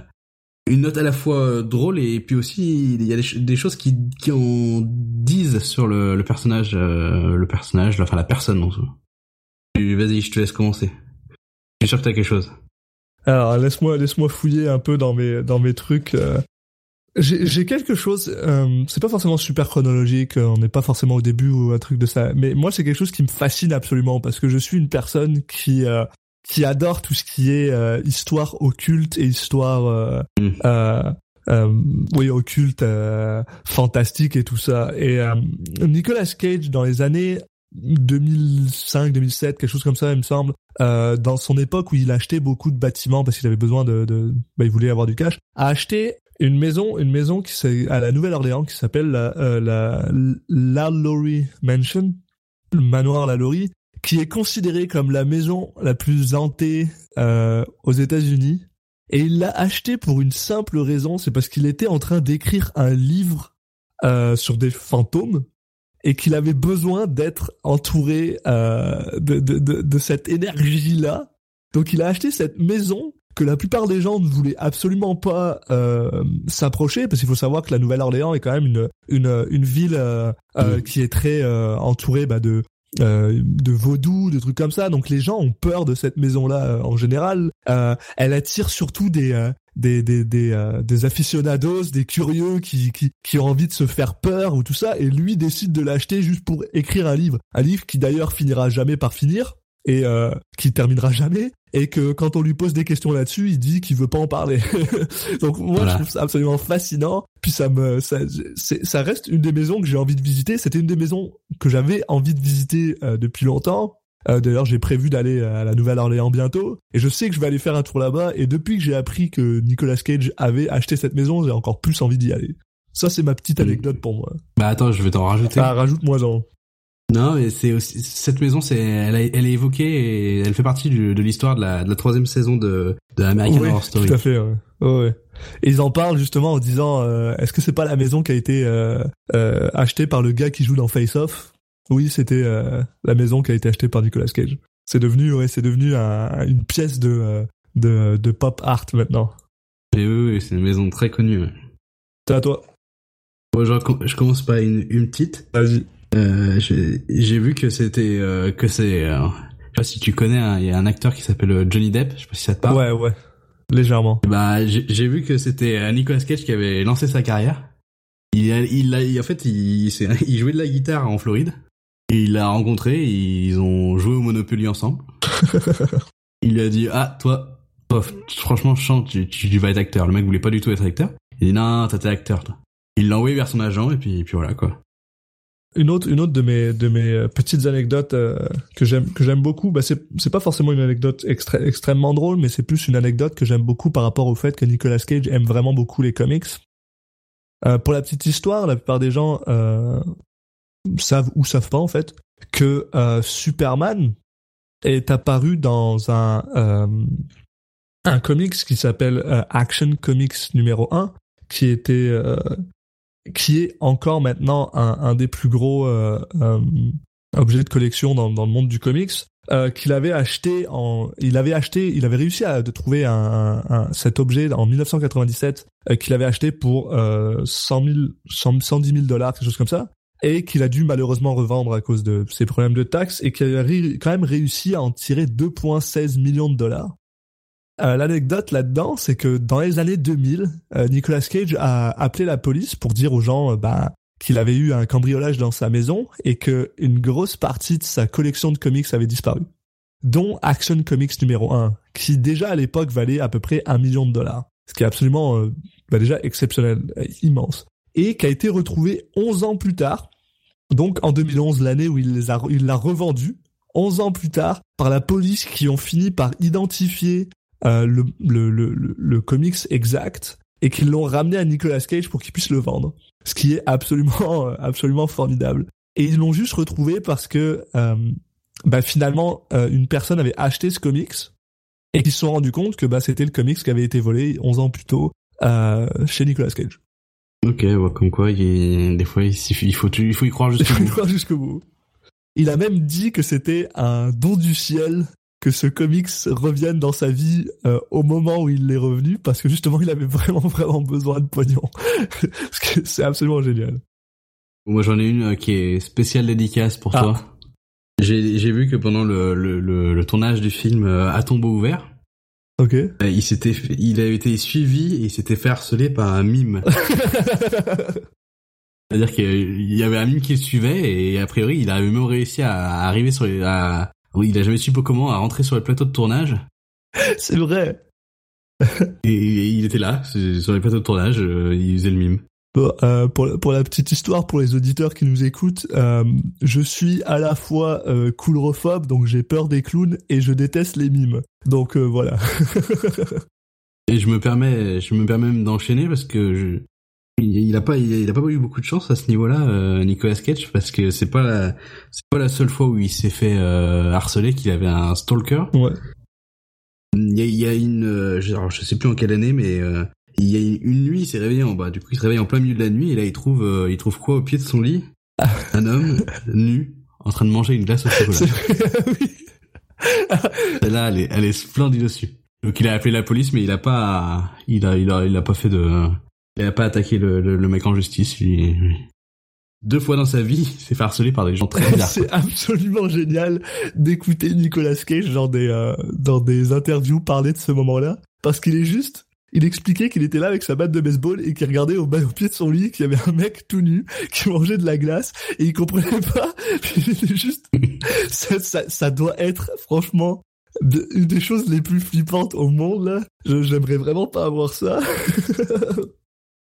Speaker 5: une note à la fois euh, drôle et puis aussi il y a des, ch- des choses qui, qui en disent sur le, personnage, euh, le personnage, enfin la personne en Vas-y, je te laisse commencer. Je suis sûr que t'as quelque chose.
Speaker 1: Alors laisse-moi laisse-moi fouiller un peu dans mes dans mes trucs. J'ai quelque chose. c'est pas forcément super chronologique. On n'est pas forcément au début ou un truc de ça. Mais moi c'est quelque chose qui me fascine absolument parce que je suis une personne qui euh, qui adore tout ce qui est euh, histoire occulte et histoire euh,
Speaker 5: Mm.
Speaker 1: euh, euh, oui occulte euh, fantastique et tout ça. Et euh, Nicolas Cage dans les années 2005 2007 quelque chose comme ça il me semble euh, dans son époque où il achetait beaucoup de bâtiments parce qu'il avait besoin de, de bah, il voulait avoir du cash, a acheté une maison, une maison qui c'est à la Nouvelle-Orléans qui s'appelle la, euh, la Lalaurie Mansion, le manoir Lalaurie, qui est considérée comme la maison la plus hantée euh, aux États-Unis. Et il l'a acheté pour une simple raison, c'est parce qu'il était en train d'écrire un livre euh, sur des fantômes et qu'il avait besoin d'être entouré euh, de, de, de, de cette énergie-là. Donc il a acheté cette maison que la plupart des gens ne voulaient absolument pas euh, s'approcher, parce qu'il faut savoir que la Nouvelle-Orléans est quand même une, une, une ville euh, euh, qui est très euh, entourée bah, de, euh, de vaudou, de trucs comme ça. Donc les gens ont peur de cette maison-là euh, en général. Euh, elle attire surtout des... euh, des des des, euh, des aficionados, des curieux qui, qui qui ont envie de se faire peur ou tout ça et lui décide de l'acheter juste pour écrire un livre, un livre qui d'ailleurs finira jamais par finir et qui terminera jamais et que quand on lui pose des questions là-dessus, il dit qu'il veut pas en parler. Donc moi
Speaker 5: Voilà.
Speaker 1: je trouve ça absolument fascinant. Puis ça me ça ça reste une des maisons que j'ai envie de visiter, c'était une des maisons que j'avais envie de visiter euh, depuis longtemps. Euh, D'ailleurs, j'ai prévu d'aller à la Nouvelle-Orléans bientôt, et je sais que je vais aller faire un tour là-bas. Et depuis que j'ai appris que Nicolas Cage avait acheté cette maison, j'ai encore plus envie d'y aller. Ça, c'est ma petite
Speaker 5: Mm.
Speaker 1: anecdote pour moi.
Speaker 5: Bah attends, je vais t'en rajouter.
Speaker 1: Ah, rajoute-moi en.
Speaker 5: Non, mais c'est aussi cette maison, c'est elle, est évoquée et elle fait partie du- de l'histoire de la, de la troisième saison de, de American
Speaker 1: Ouais,
Speaker 5: Horror Story.
Speaker 1: Tout à fait. Ouais. Et ils en parlent justement en disant, euh, est-ce que c'est pas la maison qui a été euh, euh, achetée par le gars qui joue dans Face Off? Oui, c'était la maison qui a été achetée par Nicolas Cage. C'est devenu, ouais, c'est devenu un- une pièce de, de de pop art maintenant.
Speaker 5: Et oui, oui, c'est une maison très connue.
Speaker 1: C'est à toi.
Speaker 5: Bon, je commence par une, une petite.
Speaker 1: Vas-y.
Speaker 5: Euh, j'ai vu que c'était euh, que c'est. euh, je sais pas si tu connais, hein, il y a un acteur qui s'appelle euh, Johnny Depp. Je sais pas si ça te parle.
Speaker 1: Ouais, ouais. Légèrement.
Speaker 5: Bah, j'ai vu que c'était euh, Nicolas Cage qui avait lancé sa carrière. Il, a, il a, il- en fait, il, il jouait de la guitare en Floride. Et il l'a rencontré, ils ont joué au Monopoly ensemble. il lui a dit, ah, toi, toi, franchement, je sens, tu, tu, vas être acteur. Le mec voulait pas du tout être acteur. Il dit, non, toi, t'es acteur, toi. Il l'a envoyé vers son agent, et puis, puis voilà, quoi.
Speaker 1: Une autre, une autre de mes de mes euh, petites anecdotes euh, que j'aime que j'aime beaucoup, bah c'est c'est pas forcément une anecdote extrêmement drôle, mais c'est plus une anecdote que j'aime beaucoup par rapport au fait que Nicolas Cage aime vraiment beaucoup les comics. Euh, pour la petite histoire, la plupart des gens euh, savent ou savent pas en fait que euh, Superman est apparu dans un euh, un comics qui s'appelle Action Comics numéro 1 qui était qui est encore maintenant un, un des plus gros euh, euh, objets de collection dans, dans le monde du comics euh, qu'il avait acheté en il avait acheté il avait réussi à de trouver un, un- un- cet objet en 1997 euh, qu'il avait acheté pour euh, 100 000 100 110 000 dollars quelque chose comme ça et qu'il a dû malheureusement revendre à cause de ses problèmes de taxes et qu'il a quand même réussi à en tirer 2,16 millions de dollars. Euh, L'anecdote là-dedans, c'est que dans les années 2000, euh, Nicolas Cage a appelé la police pour dire aux gens euh, bah, qu'il avait eu un cambriolage dans sa maison et que une grosse partie de sa collection de comics avait disparu, dont Action Comics numéro 1, qui déjà à l'époque valait à peu près un million de dollars, ce qui est absolument bah, déjà exceptionnel, immense, et qui a été retrouvé 11 ans plus tard, donc en 2011, l'année où il l'a revendu, 11 ans plus tard, par la police qui ont fini par identifier euh, le, le, le, le, comics exact et qu'ils l'ont ramené à Nicolas Cage pour qu'il puisse le vendre. Ce qui est absolument, euh, absolument formidable. Et ils l'ont juste retrouvé parce que euh, bah, finalement, euh, une personne avait acheté ce comics et qu'ils se sont rendus compte que bah, c'était le comics qui avait été volé 11 ans plus tôt euh, chez Nicolas Cage.
Speaker 5: Ok, ouais, comme quoi, il des fois, il, il faut, il faut y jusqu'au bout.
Speaker 1: croire jusqu'au bout. Il a même dit que c'était un don du ciel que ce comics revienne dans sa vie euh, au moment où il est revenu parce que justement il avait vraiment vraiment besoin de pognon. Parce que c'est absolument génial.
Speaker 5: Moi, j'en ai une euh, qui est spéciale dédicace pour
Speaker 1: Ah.
Speaker 5: toi. J'ai vu que pendant le, le, le, le tournage du film euh, À tombeau ouvert,
Speaker 1: Ok.
Speaker 5: euh, il s'était, il a été suivi et il s'était fait harceler par un mime. C'est-à-dire qu'il y avait un mime qui le suivait et a priori, il a même réussi à arriver sur les, à, il a jamais su comment, à rentrer sur le plateau de tournage.
Speaker 1: c'est vrai.
Speaker 5: Et il était là, sur les plateaux de tournage, euh, il faisait le mime.
Speaker 1: Bon, euh, pour, la- pour la petite histoire, pour les auditeurs qui nous écoutent, euh, je suis à la fois euh, coulrophobe, donc j'ai peur des clowns, et je déteste les mimes. Donc voilà.
Speaker 5: Et je me permets, je me permets même d'enchaîner parce que je, il, il a pas, il a, pas eu beaucoup de chance à ce niveau-là, euh, Nicolas Cage, parce que c'est pas la, c'est pas la seule fois où il s'est fait euh, harceler qu'il avait un stalker.
Speaker 1: ouais.
Speaker 5: Il y a, il y a une, euh, je, alors, je sais plus en quelle année, mais euh, il y a une nuit, il s'est réveillé en bas. Du coup, il se réveille en plein milieu de la nuit et là, il trouve, euh, il trouve quoi au pied de son lit? Un homme nu en train de manger une glace au chocolat.
Speaker 1: C'est- oui.
Speaker 5: Et là, elle est, elle est splendide dessus. Donc il a appelé la police, mais il a pas, il a, il a, il a pas fait de, il a pas attaqué le, le, le mec en justice. Lui. Deux fois dans sa vie, fait harceler par des gens très bizarres.
Speaker 1: c'est absolument génial d'écouter Nicolas Cage dans des euh, dans des interviews parler de ce moment-là parce qu'il est juste il expliquait qu'il était là avec sa batte de baseball et qu'il regardait au, pied de son lit qu'il y avait un mec tout nu qui mangeait de la glace et il comprenait pas il juste ça, ça, ça doit être franchement une des choses les plus flippantes au monde là j'aimerais vraiment pas avoir ça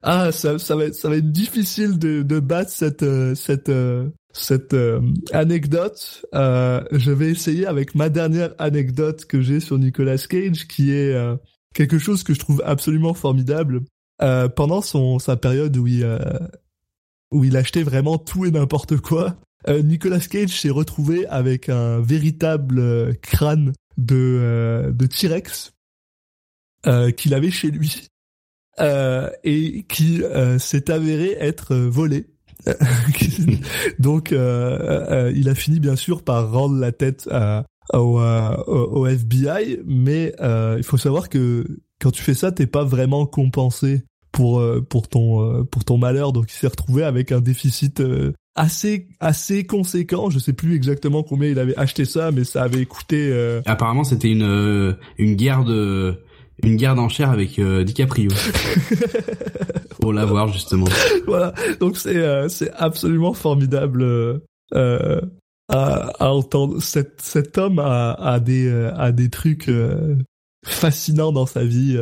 Speaker 1: ah ça ça va être, ça va être difficile de de battre cette euh, cette euh, cette euh, anecdote. Euh, je vais essayer avec ma dernière anecdote que j'ai sur Nicolas Cage, qui est euh, quelque chose que je trouve absolument formidable. Pendant son sa période où il où il achetait vraiment tout et n'importe quoi, Nicolas Cage s'est retrouvé avec un véritable crâne de de T-Rex qu'il avait chez lui euh, et qui euh, s'est avéré être euh, volé. Donc, il a fini bien sûr par rendre la tête au, FBI, mais il faut savoir que quand tu fais ça, t'es pas vraiment compensé pour pour ton pour ton malheur. Donc, il s'est retrouvé avec un déficit assez assez conséquent. Je sais plus exactement combien il avait acheté ça, mais ça avait coûté.
Speaker 5: Apparemment, c'était une, une guerre de, une guerre d'enchères avec euh, DiCaprio. Pour l'avoir justement.
Speaker 1: voilà. Donc c'est euh, c'est absolument formidable euh, euh, à, à entendre. Cet cet homme a, a des euh, a des trucs euh, fascinants dans sa vie.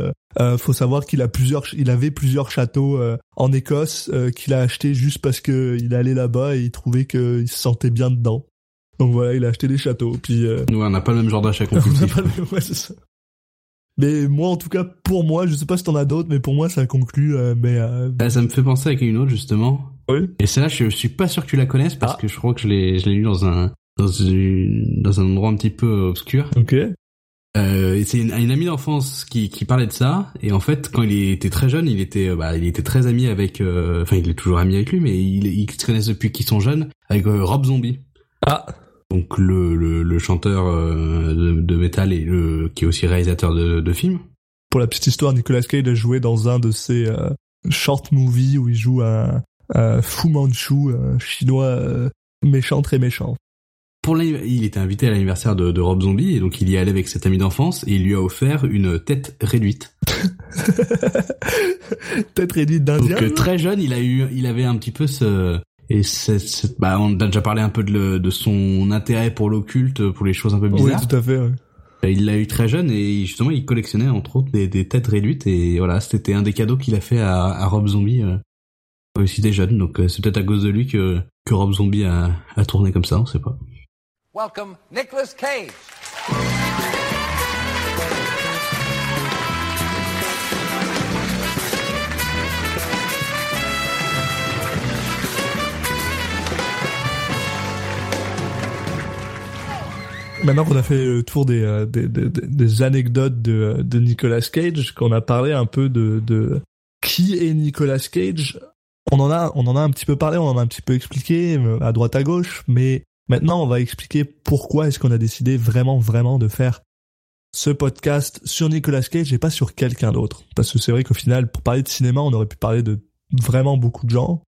Speaker 1: Faut savoir qu'il a plusieurs il avait plusieurs châteaux euh, en Écosse euh, qu'il a acheté juste parce que il allait là-bas et il trouvait qu'il se sentait bien dedans. Donc voilà, il a acheté des châteaux. Puis euh,
Speaker 5: Nous, on n'a pas le même genre d'achat
Speaker 1: on n'a
Speaker 5: compulsif.
Speaker 1: pas le- ouais, c'est ça. Mais moi, en tout cas, pour moi, je sais pas si t'en as d'autres, mais pour moi, ça conclut. euh, mais euh,
Speaker 5: Bah, ça me fait penser avec une autre justement.
Speaker 1: oui.
Speaker 5: Et celle-là, je suis pas sûr que tu la connaisses parce
Speaker 1: Ah.
Speaker 5: que je crois que je l'ai, je l'ai lu dans un, dans, une, dans un endroit un petit peu obscur.
Speaker 1: Ok.
Speaker 5: Euh, c'est une, une amie d'enfance qui, qui parlait de ça. Et en fait, quand il était très jeune, il était, euh, bah, il était très ami avec, euh, enfin, il est toujours ami avec lui, mais il, ils se connaissent depuis qu'ils sont jeunes avec euh, Rob Zombie.
Speaker 1: Ah.
Speaker 5: Donc le, le, le chanteur euh, de, de métal et le, qui est aussi réalisateur de, de films.
Speaker 1: Pour la petite histoire, Nicolas Cage a joué dans un de ses euh, short movies où il joue un, un Fu Manchu, un chinois méchant, très méchant
Speaker 5: pour il était invité à l'anniversaire de, de, Rob Zombie et donc il y est allé avec cet ami d'enfance et il lui a offert une tête réduite.
Speaker 1: tête réduite d'Indien.
Speaker 5: Donc très jeune, il a eu, il avait un petit peu ce et bah on a déjà parlé un peu de, le, de son intérêt pour l'occulte, pour les choses un peu bizarres.
Speaker 1: Oui, tout à fait. Ouais.
Speaker 5: Il l'a eu très jeune et justement il collectionnait entre autres des, des têtes réduites et voilà c'était un des cadeaux qu'il a fait à, à Rob Zombie euh, aussi des jeunes donc euh, c'est peut-être à cause de lui que que Rob Zombie a, a tourné comme ça on sait pas. Welcome, Nicolas Cage.
Speaker 1: Maintenant qu'on a fait le tour des, euh, des, des, des anecdotes de, de Nicolas Cage, qu'on a parlé un peu de, de qui est Nicolas Cage, on en a on en a un petit peu parlé, on en a un petit peu expliqué euh, à droite à gauche, mais Maintenant, on va expliquer pourquoi est-ce qu'on a décidé vraiment, vraiment de faire ce podcast sur Nicolas Cage et pas sur quelqu'un d'autre. Parce que c'est vrai qu'au final, pour parler de cinéma, on aurait pu parler de vraiment beaucoup de gens.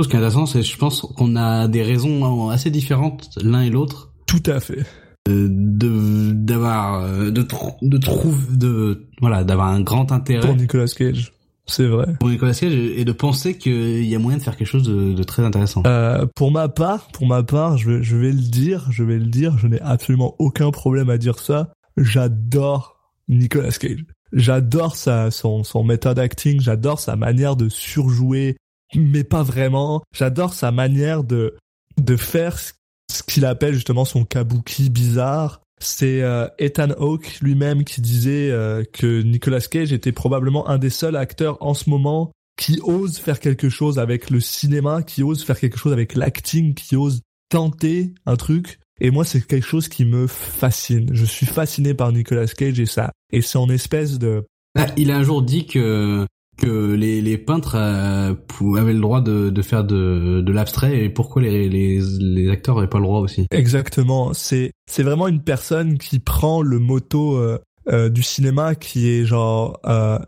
Speaker 5: Ce qui est intéressant, c'est je pense qu'on a des raisons assez différentes l'un et l'autre.
Speaker 1: Tout à fait.
Speaker 5: De d'avoir de, de, de trouver de voilà d'avoir un grand intérêt
Speaker 1: pour Nicolas Cage. C'est vrai.
Speaker 5: Pour Nicolas Cage et de penser qu'il y a moyen de faire quelque chose de, de très intéressant.
Speaker 1: Euh, pour ma part, pour ma part, je vais, je vais le dire, je vais le dire, je n'ai absolument aucun problème à dire ça. J'adore Nicolas Cage. J'adore sa son son méthode acting, j'adore sa manière de surjouer, mais pas vraiment. J'adore sa manière de de faire ce qu'il appelle justement son kabuki bizarre c'est euh, Ethan Hawke lui-même qui disait euh, que Nicolas Cage était probablement un des seuls acteurs en ce moment qui ose faire quelque chose avec le cinéma, qui ose faire quelque chose avec l'acting, qui ose tenter un truc. Et moi, c'est quelque chose qui me fascine. Je suis fasciné par Nicolas Cage et ça. Et c'est en espèce de...
Speaker 5: Ah, il a un jour dit que que les, les peintres euh, avaient le droit de, de faire de, de l'abstrait et pourquoi les, les, les acteurs n'avaient pas le droit aussi.
Speaker 1: Exactement. C'est c'est vraiment une personne qui prend le motto euh, euh, du cinéma qui est genre euh,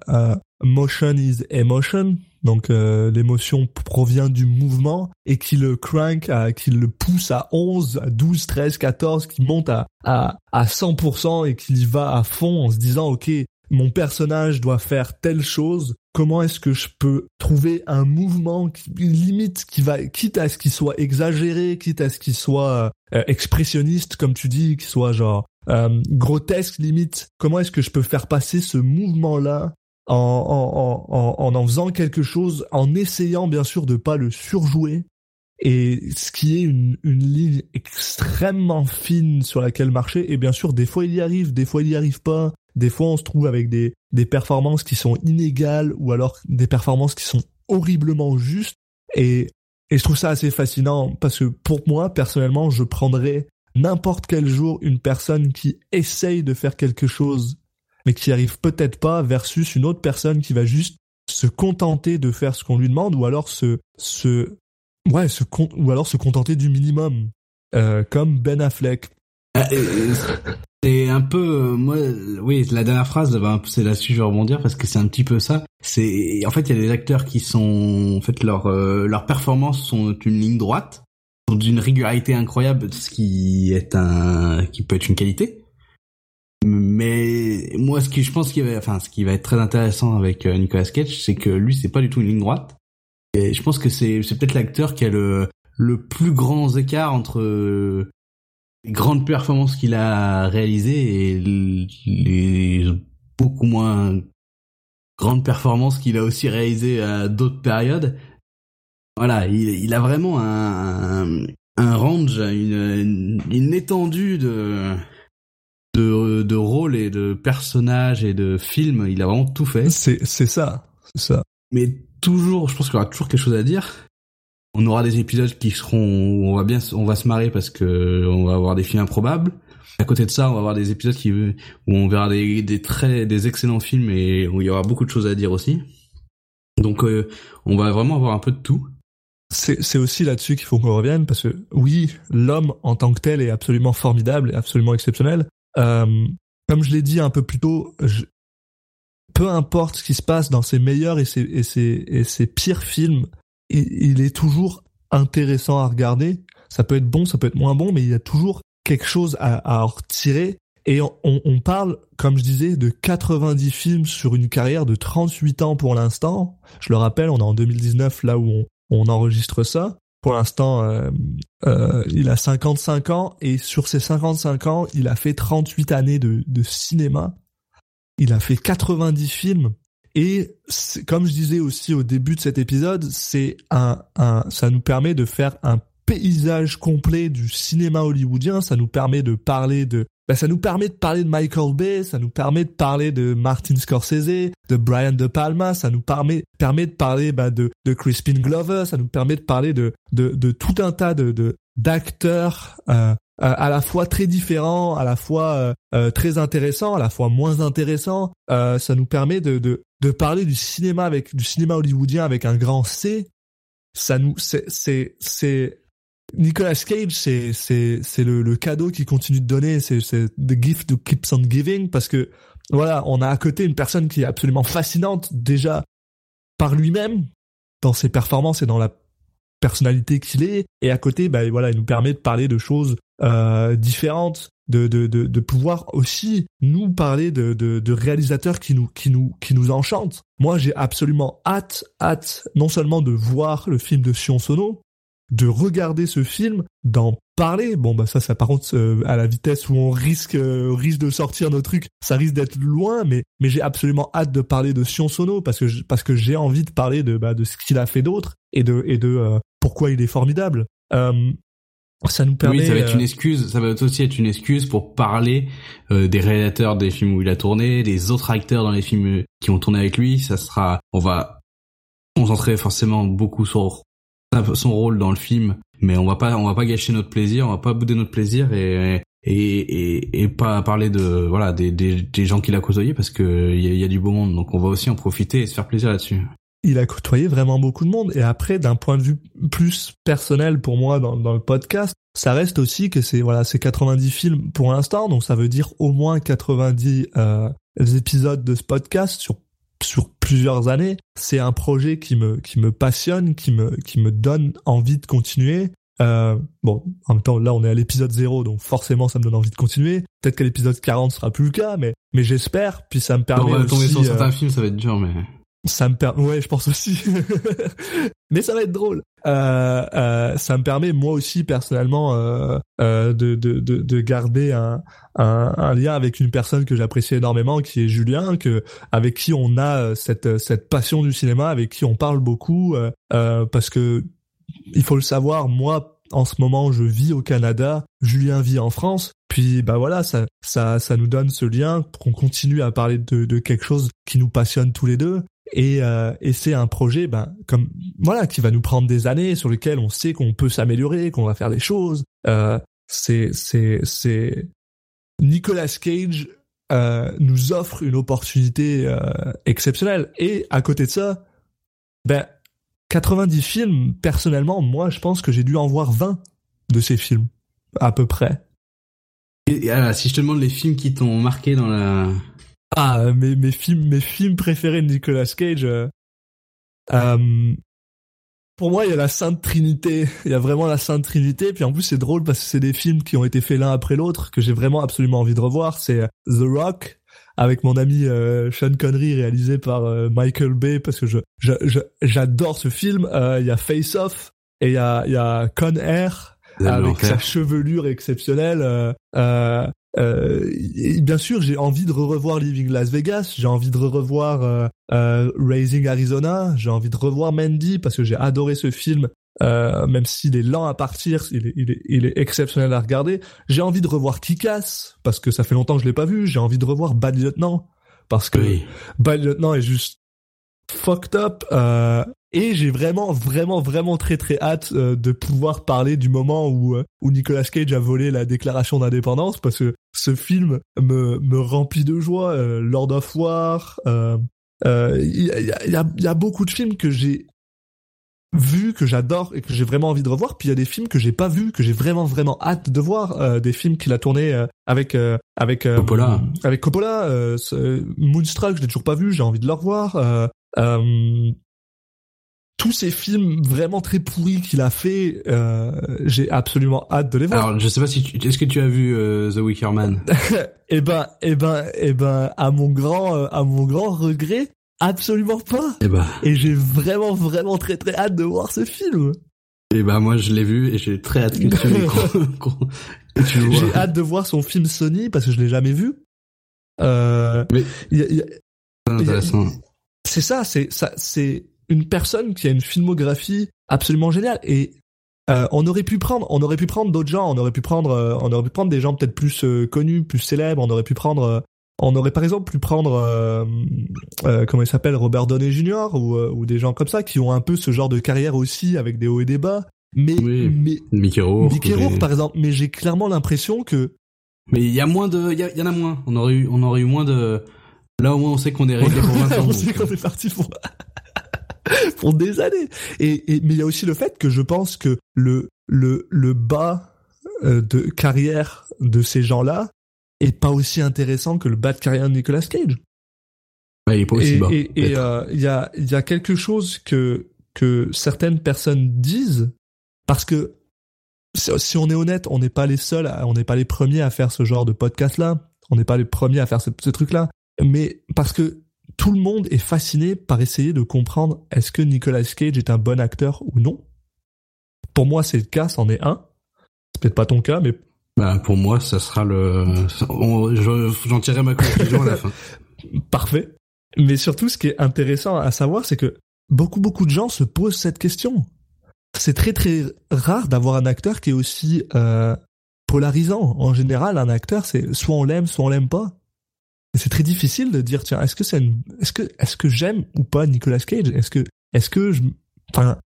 Speaker 1: motion is emotion. Donc l'émotion provient du mouvement et qui le crank, à, qui le pousse à 11, à 12, 13, 14, qui monte à, à, à 100% et qu'il y va à fond en se disant ok mon personnage doit faire telle chose, comment est-ce que je peux trouver un mouvement qui, limite qui va quitte à ce qu'il soit exagéré, quitte à ce qu'il soit euh, expressionniste comme tu dis, qu'il soit genre euh, grotesque limite. Comment est-ce que je peux faire passer ce mouvement là en en, en en en faisant quelque chose, en essayant bien sûr de pas le surjouer? Et ce qui est une, une ligne extrêmement fine sur laquelle marcher et bien sûr des fois il y arrive des fois il y arrive pas des fois, on se trouve avec des, des performances qui sont inégales ou alors des performances qui sont horriblement justes. Et, et je trouve ça assez fascinant parce que pour moi, personnellement, je prendrais n'importe quel jour une personne qui essaye de faire quelque chose mais qui arrive peut-être pas versus une autre personne qui va juste se contenter de faire ce qu'on lui demande ou alors se se ouais se ou alors se contenter du minimum euh, comme Ben Affleck
Speaker 5: ah, un peu, euh, moi, oui, la dernière phrase, c'est là-dessus je vais rebondir parce que c'est un petit peu ça. C'est, en fait, il y a des acteurs qui sont, en fait, leurs euh, leurs performances sont une ligne droite, sont d'une régularité incroyable, ce qui est un, qui peut être une qualité. Mais moi, ce qui je pense qu'il va, enfin, ce qui va être très intéressant avec euh, Nicolas Cage, c'est que lui, c'est pas du tout une ligne droite. Et je pense que c'est, c'est peut-être l'acteur qui a le le plus grand écart entre grandes performances qu'il a réalisées et les beaucoup moins grandes performances qu'il a aussi réalisées à d'autres périodes. Voilà, il, il a vraiment un, un range, une, une étendue de, de, de rôles et de personnages et de films. Il a vraiment tout fait.
Speaker 1: C'est, c'est ça, c'est ça.
Speaker 5: Mais toujours, je pense qu'il y aura toujours quelque chose à dire. On aura des épisodes qui seront, on va bien, on va se marrer parce que on va avoir des films improbables. À côté de ça, on va avoir des épisodes qui, où on verra des, des très, des excellents films et où il y aura beaucoup de choses à dire aussi. Donc, euh, on va vraiment avoir un peu de tout.
Speaker 1: C'est aussi là-dessus qu'il faut qu'on revienne parce que oui, l'homme en tant que tel est absolument formidable et absolument exceptionnel. Euh, comme je l'ai dit un peu plus tôt, je, peu importe ce qui se passe dans ses meilleurs et ses, et ses, et ses pires films, il, est toujours intéressant à regarder. Ça peut être bon, ça peut être moins bon, mais il y a toujours quelque chose à, à retirer. Et on, on, parle, comme je disais, de 90 films sur une carrière de 38 ans pour l'instant. Je le rappelle, on est en 2019 là où on, on enregistre ça. Pour l'instant, euh, euh, il a 55 ans et sur ces 55 ans, il a fait 38 années de, de cinéma. Il a fait 90 films. Et comme je disais aussi au début de cet épisode, c'est un, un, ça nous permet de faire un paysage complet du cinéma hollywoodien. Ça nous permet de parler de, ben, ça nous permet de parler de Michael Bay, ça nous permet de parler de Martin Scorsese, de Brian De Palma, ça nous permet, permet de parler ben, de, de Crispin Glover, ça nous permet de parler de, de, de tout un tas de, de d'acteurs euh, à la fois très différents, à la fois euh, euh, très intéressants, à la fois moins intéressants. Euh, ça nous permet de, de, de parler du cinéma avec du cinéma hollywoodien avec un grand C. Ça nous c'est c'est Nicolas Cage, c'est c'est c'est le, le cadeau qui continue de donner, c'est c'est the gift that keeps on giving parce que voilà, on a à côté une personne qui est absolument fascinante déjà par lui-même dans ses performances et dans la personnalité qu'il est et à côté bah voilà, il nous permet de parler de choses euh, différentes de, de, de, de, pouvoir aussi nous parler de, de, de, réalisateurs qui nous, qui, nous, qui nous enchantent. Moi, j'ai absolument hâte, hâte, non seulement de voir le film de Sion Sono, de regarder ce film, d'en parler. Bon bah ça, ça par contre euh, à la vitesse où on risque euh, risque de sortir nos trucs, ça risque d'être loin. Mais mais j'ai absolument hâte de parler de Sion Sono parce que parce que j'ai envie de parler de bah, de ce qu'il a fait d'autre et de et de euh, pourquoi il est formidable. Ça nous permet.
Speaker 5: Oui, ça va être une excuse. Ça va aussi être une excuse pour parler des réalisateurs des films où il a tourné, des autres acteurs dans les films qui ont tourné avec lui. Ça sera, on va concentrer forcément beaucoup sur son rôle dans le film, mais on va pas, on va pas gâcher notre plaisir, on va pas bouder notre plaisir et et, et, et pas parler de voilà des, des, des gens qu'il a côtoyés parce que il y a, y a, du beau monde, donc on va aussi en profiter et se faire plaisir là-dessus.
Speaker 1: Il a côtoyé vraiment beaucoup de monde et après d'un point de vue plus personnel pour moi dans, dans le podcast, ça reste aussi que c'est voilà c'est 90 films pour l'instant, donc ça veut dire au moins 90 euh, épisodes de ce podcast sur sur plusieurs années. C'est un projet qui me qui me passionne, qui me qui me donne envie de continuer. Euh, bon, en même temps, là, on est à l'épisode 0, donc forcément, ça me donne envie de continuer. Peut-être qu'à l'épisode 40, ce sera plus le cas, mais mais j'espère. Puis ça me permet. On va tomber
Speaker 5: sur certains films, ça va être dur, mais
Speaker 1: ça me permet ouais je pense aussi. Mais ça va être drôle. Euh, euh, ça me permet moi aussi personnellement euh, euh de, de, de, de garder un, un, lien avec une personne que j'apprécie énormément qui est Julien que avec qui on a euh, cette cette passion du cinéma avec qui on parle beaucoup euh, parce que il faut le savoir moi en ce moment je vis au Canada, Julien vit en France, puis bah voilà, ça ça ça nous donne ce lien pour qu'on continue à parler de, de quelque chose qui nous passionne tous les deux et, euh, et c'est un projet, ben, comme voilà, qui va nous prendre des années, sur lequel on sait qu'on peut s'améliorer, qu'on va faire des choses. Euh, c'est, c'est, c'est Nicolas Cage euh, nous offre une opportunité euh, exceptionnelle. Et à côté de ça, ben, 90 films, personnellement, moi, je pense que j'ai dû en voir 20 de ces films, à peu près.
Speaker 5: Et, et si je te demande les films qui t'ont marqué dans la
Speaker 1: ah, mes, mes films, mes films préférés de Nicolas Cage. Euh, euh, pour moi, il y a la Sainte Trinité. Il y a vraiment la Sainte Trinité. Puis en plus, c'est drôle parce que c'est des films qui ont été faits l'un après l'autre que j'ai vraiment absolument envie de revoir. C'est euh, The Rock avec mon ami euh, Sean Connery réalisé par euh, Michael Bay parce que je j'adore ce film. Il y a Face Off et il y a il y a Con Air avec sa chevelure exceptionnelle. Euh, euh, bien sûr, j'ai envie de revoir Living Las Vegas, j'ai envie de revoir euh, euh, Raising Arizona, j'ai envie de revoir Mandy parce que j'ai adoré ce film, euh, même s'il est lent à partir, il est, il est, il est exceptionnel à regarder. J'ai envie de revoir Kick-Ass parce que ça fait longtemps que je l'ai pas vu. J'ai envie de revoir Bad Lieutenant parce que Bad Lieutenant est juste fucked up. Euh, Et j'ai vraiment, vraiment, vraiment très, très hâte euh, de pouvoir parler du moment où, euh, où Nicolas Cage a volé la déclaration d'indépendance parce que ce film me, me remplit de joie. Euh, Lord of War, il y, a, y, a, y a beaucoup de films que j'ai vu que j'adore et que j'ai vraiment envie de revoir puis il y a des films que j'ai pas vus que j'ai vraiment vraiment hâte de voir des films qu'il a tourné avec avec
Speaker 5: Coppola
Speaker 1: avec Coppola Moonstruck je l'ai toujours pas vu j'ai envie de le revoir euh, tous ces films vraiment très pourris qu'il a fait, euh, j'ai absolument hâte de les voir.
Speaker 5: Alors, je sais pas si tu, est-ce que tu as vu euh, The Wicker Man?
Speaker 1: Eh ben, eh ben, eh ben, à mon grand, euh, à mon grand regret, absolument pas.
Speaker 5: Eh ben.
Speaker 1: Et j'ai vraiment, vraiment très, très hâte de voir ce film.
Speaker 5: Eh ben, moi, je l'ai vu et j'ai très hâte que
Speaker 1: tu, J'ai hâte de voir son film Sony parce que je l'ai jamais vu. Euh,
Speaker 5: Mais, y a, y a, intéressant.
Speaker 1: C'est ça, c'est ça, c'est une personne qui a une filmographie absolument géniale et euh, on aurait pu prendre, on aurait pu prendre d'autres gens, on aurait pu prendre, euh, on aurait pu prendre des gens peut-être plus euh, connus, plus célèbres, on aurait pu prendre, on aurait par exemple pu prendre, comment il s'appelle, Robert Downey Jr. ou, ou des gens comme ça qui ont un peu ce genre de carrière aussi avec des hauts et des bas. Mais,
Speaker 5: oui,
Speaker 1: mais
Speaker 5: Mickey Rourke,
Speaker 1: Mickey Rourke par exemple, mais j'ai clairement l'impression que.
Speaker 5: Mais il y a moins de, il y, y, en a moins. On aurait eu, on aurait eu moins de. Là au moins on sait qu'on est réglé pour 20 ans.
Speaker 1: on sait qu'on est parti pour. pour des années. Et, et mais il y a aussi le fait que je pense que le le le bas euh, de carrière de ces gens-là est pas aussi intéressant que le bas de carrière de Nicolas Cage.
Speaker 5: Ouais, il est pas aussi
Speaker 1: et,
Speaker 5: bas.
Speaker 1: Et il euh, y a il y a quelque chose que que certaines personnes disent parce que si on est honnête, on n'est pas les seuls, à, on n'est pas les premiers à faire ce genre de podcast là. On n'est pas les premiers à faire ce, ce truc là. Mais parce que tout le monde est fasciné par essayer de comprendre est-ce que Nicolas Cage est un bon acteur ou non. Pour moi, c'est le cas, c'en est un. C'est peut-être pas ton cas, mais
Speaker 5: bah, pour moi, ça sera le. J'en tirerai ma conclusion à la fin.
Speaker 1: Parfait. Mais surtout, ce qui est intéressant à savoir, c'est que beaucoup, beaucoup de gens se posent cette question. C'est très, très rare d'avoir un acteur qui est aussi euh, polarisant. En général, un acteur, c'est soit on l'aime, soit on l'aime pas c'est très difficile de dire tiens est-ce que c'est est-ce que est-ce que j'aime ou pas Nicolas Cage? Est-ce que est-ce que je enfin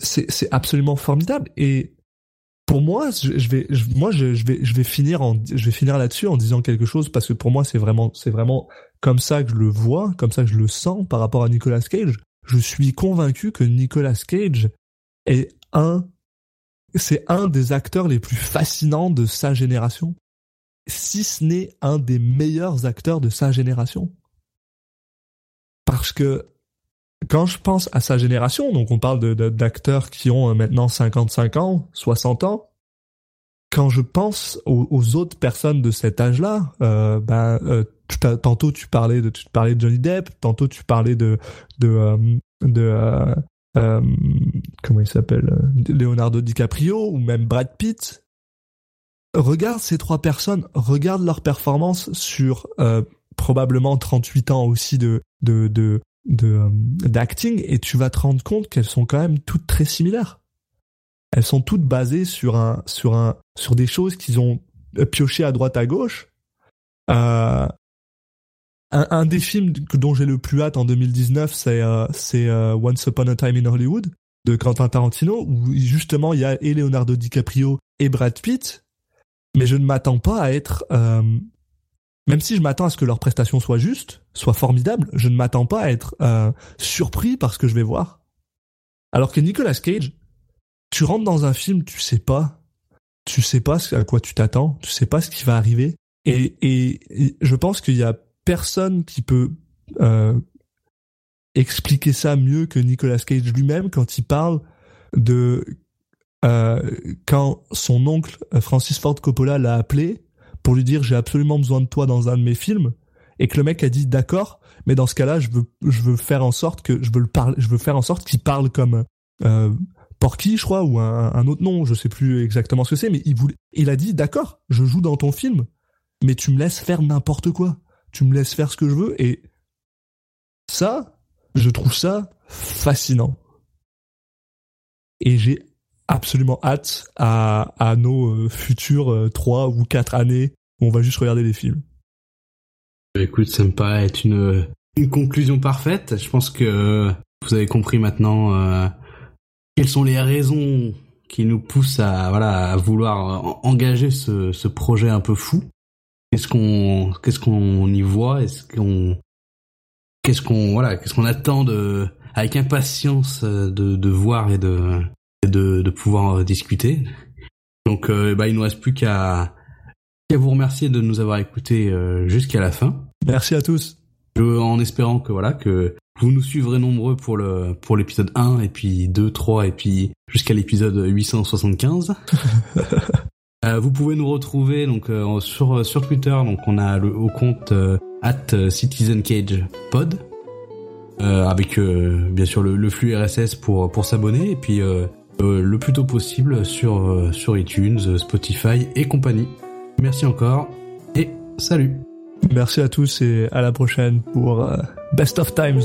Speaker 1: c'est absolument formidable. Et pour moi je, vais je, moi je, vais je vais finir en je vais finir là-dessus en disant quelque chose parce que pour moi c'est vraiment c'est vraiment comme ça que je le vois comme ça que je le sens par rapport à Nicolas Cage. Je suis convaincu que Nicolas Cage est un c'est un des acteurs les plus fascinants de sa génération si ce n'est un des meilleurs acteurs de sa génération. Parce que quand je pense à sa génération, donc on parle d'acteurs qui ont maintenant 55 ans, 60 ans, quand je pense aux, autres personnes de cet âge-là, euh, ben euh, tantôt tu parlais de tu parlais de Johnny Depp, tantôt tu parlais de de euh, de euh, euh, comment il s'appelle Leonardo DiCaprio ou même Brad Pitt regarde ces trois personnes, regarde leur performance sur euh, probablement 38 ans aussi de de de de d'acting et tu vas te rendre compte qu'elles sont quand même toutes très similaires. Elles sont toutes basées sur un sur un sur des choses qu'ils ont pioché à droite à gauche. Euh, un, des films dont j'ai le plus hâte en 2019, c'est euh, c'est euh, Once Upon a Time in Hollywood de Quentin Tarantino où justement il y a et Leonardo DiCaprio et Brad Pitt mais je ne m'attends pas à être euh, même si je m'attends à ce que leur prestation soit juste, soit formidable, je ne m'attends pas à être euh, surpris par ce que je vais voir. Alors que Nicolas Cage, tu rentres dans un film, tu sais pas, tu sais pas à quoi tu t'attends, tu sais pas ce qui va arriver, et, et, je pense qu'il y a personne qui peut euh, expliquer ça mieux que Nicolas Cage lui-même quand il parle de euh, quand son oncle euh, Francis Ford Coppola l'a appelé pour lui dire j'ai absolument besoin de toi dans un de mes films et que le mec a dit d'accord mais dans ce cas-là je veux je veux faire en sorte que je veux le parler je veux faire en sorte qu'il parle comme euh, Porky je crois ou un, un, autre nom je sais plus exactement ce que c'est mais il voulait il a dit d'accord je joue dans ton film mais tu me laisses faire n'importe quoi. Tu me laisses faire ce que je veux et ça je trouve ça fascinant. Et j'ai absolument hâte à, à nos euh, futures trois ou quatre années où on va juste regarder des films.
Speaker 5: Écoute, ça me paraît être une, une conclusion parfaite. Je pense que Vous avez compris maintenant euh, quelles sont les raisons qui nous poussent à voilà à vouloir engager ce, ce projet un peu fou. Qu'est-ce qu'on qu'est-ce qu'on y voit? Est-ce qu'on qu'est-ce qu'on voilà qu'est-ce qu'on attend de avec impatience de, de voir et de de, de pouvoir discuter. Donc euh, bah il nous reste plus qu'à qu'à vous remercier de nous avoir écoutés euh, jusqu'à la fin.
Speaker 1: Merci à tous.
Speaker 5: en espérant que voilà que vous nous suivrez nombreux pour le pour l'épisode 1 et puis 2, 3 et puis jusqu'à l'épisode 875. euh, vous pouvez nous retrouver donc euh, sur sur Twitter donc on a le au compte euh, at Citizen Cage Pod avec bien sûr le, le, flux RSS pour pour s'abonner et puis le plus tôt possible sur sur iTunes, Spotify et compagnie. Merci encore et salut.
Speaker 1: Merci à tous et à la prochaine pour Best of Times.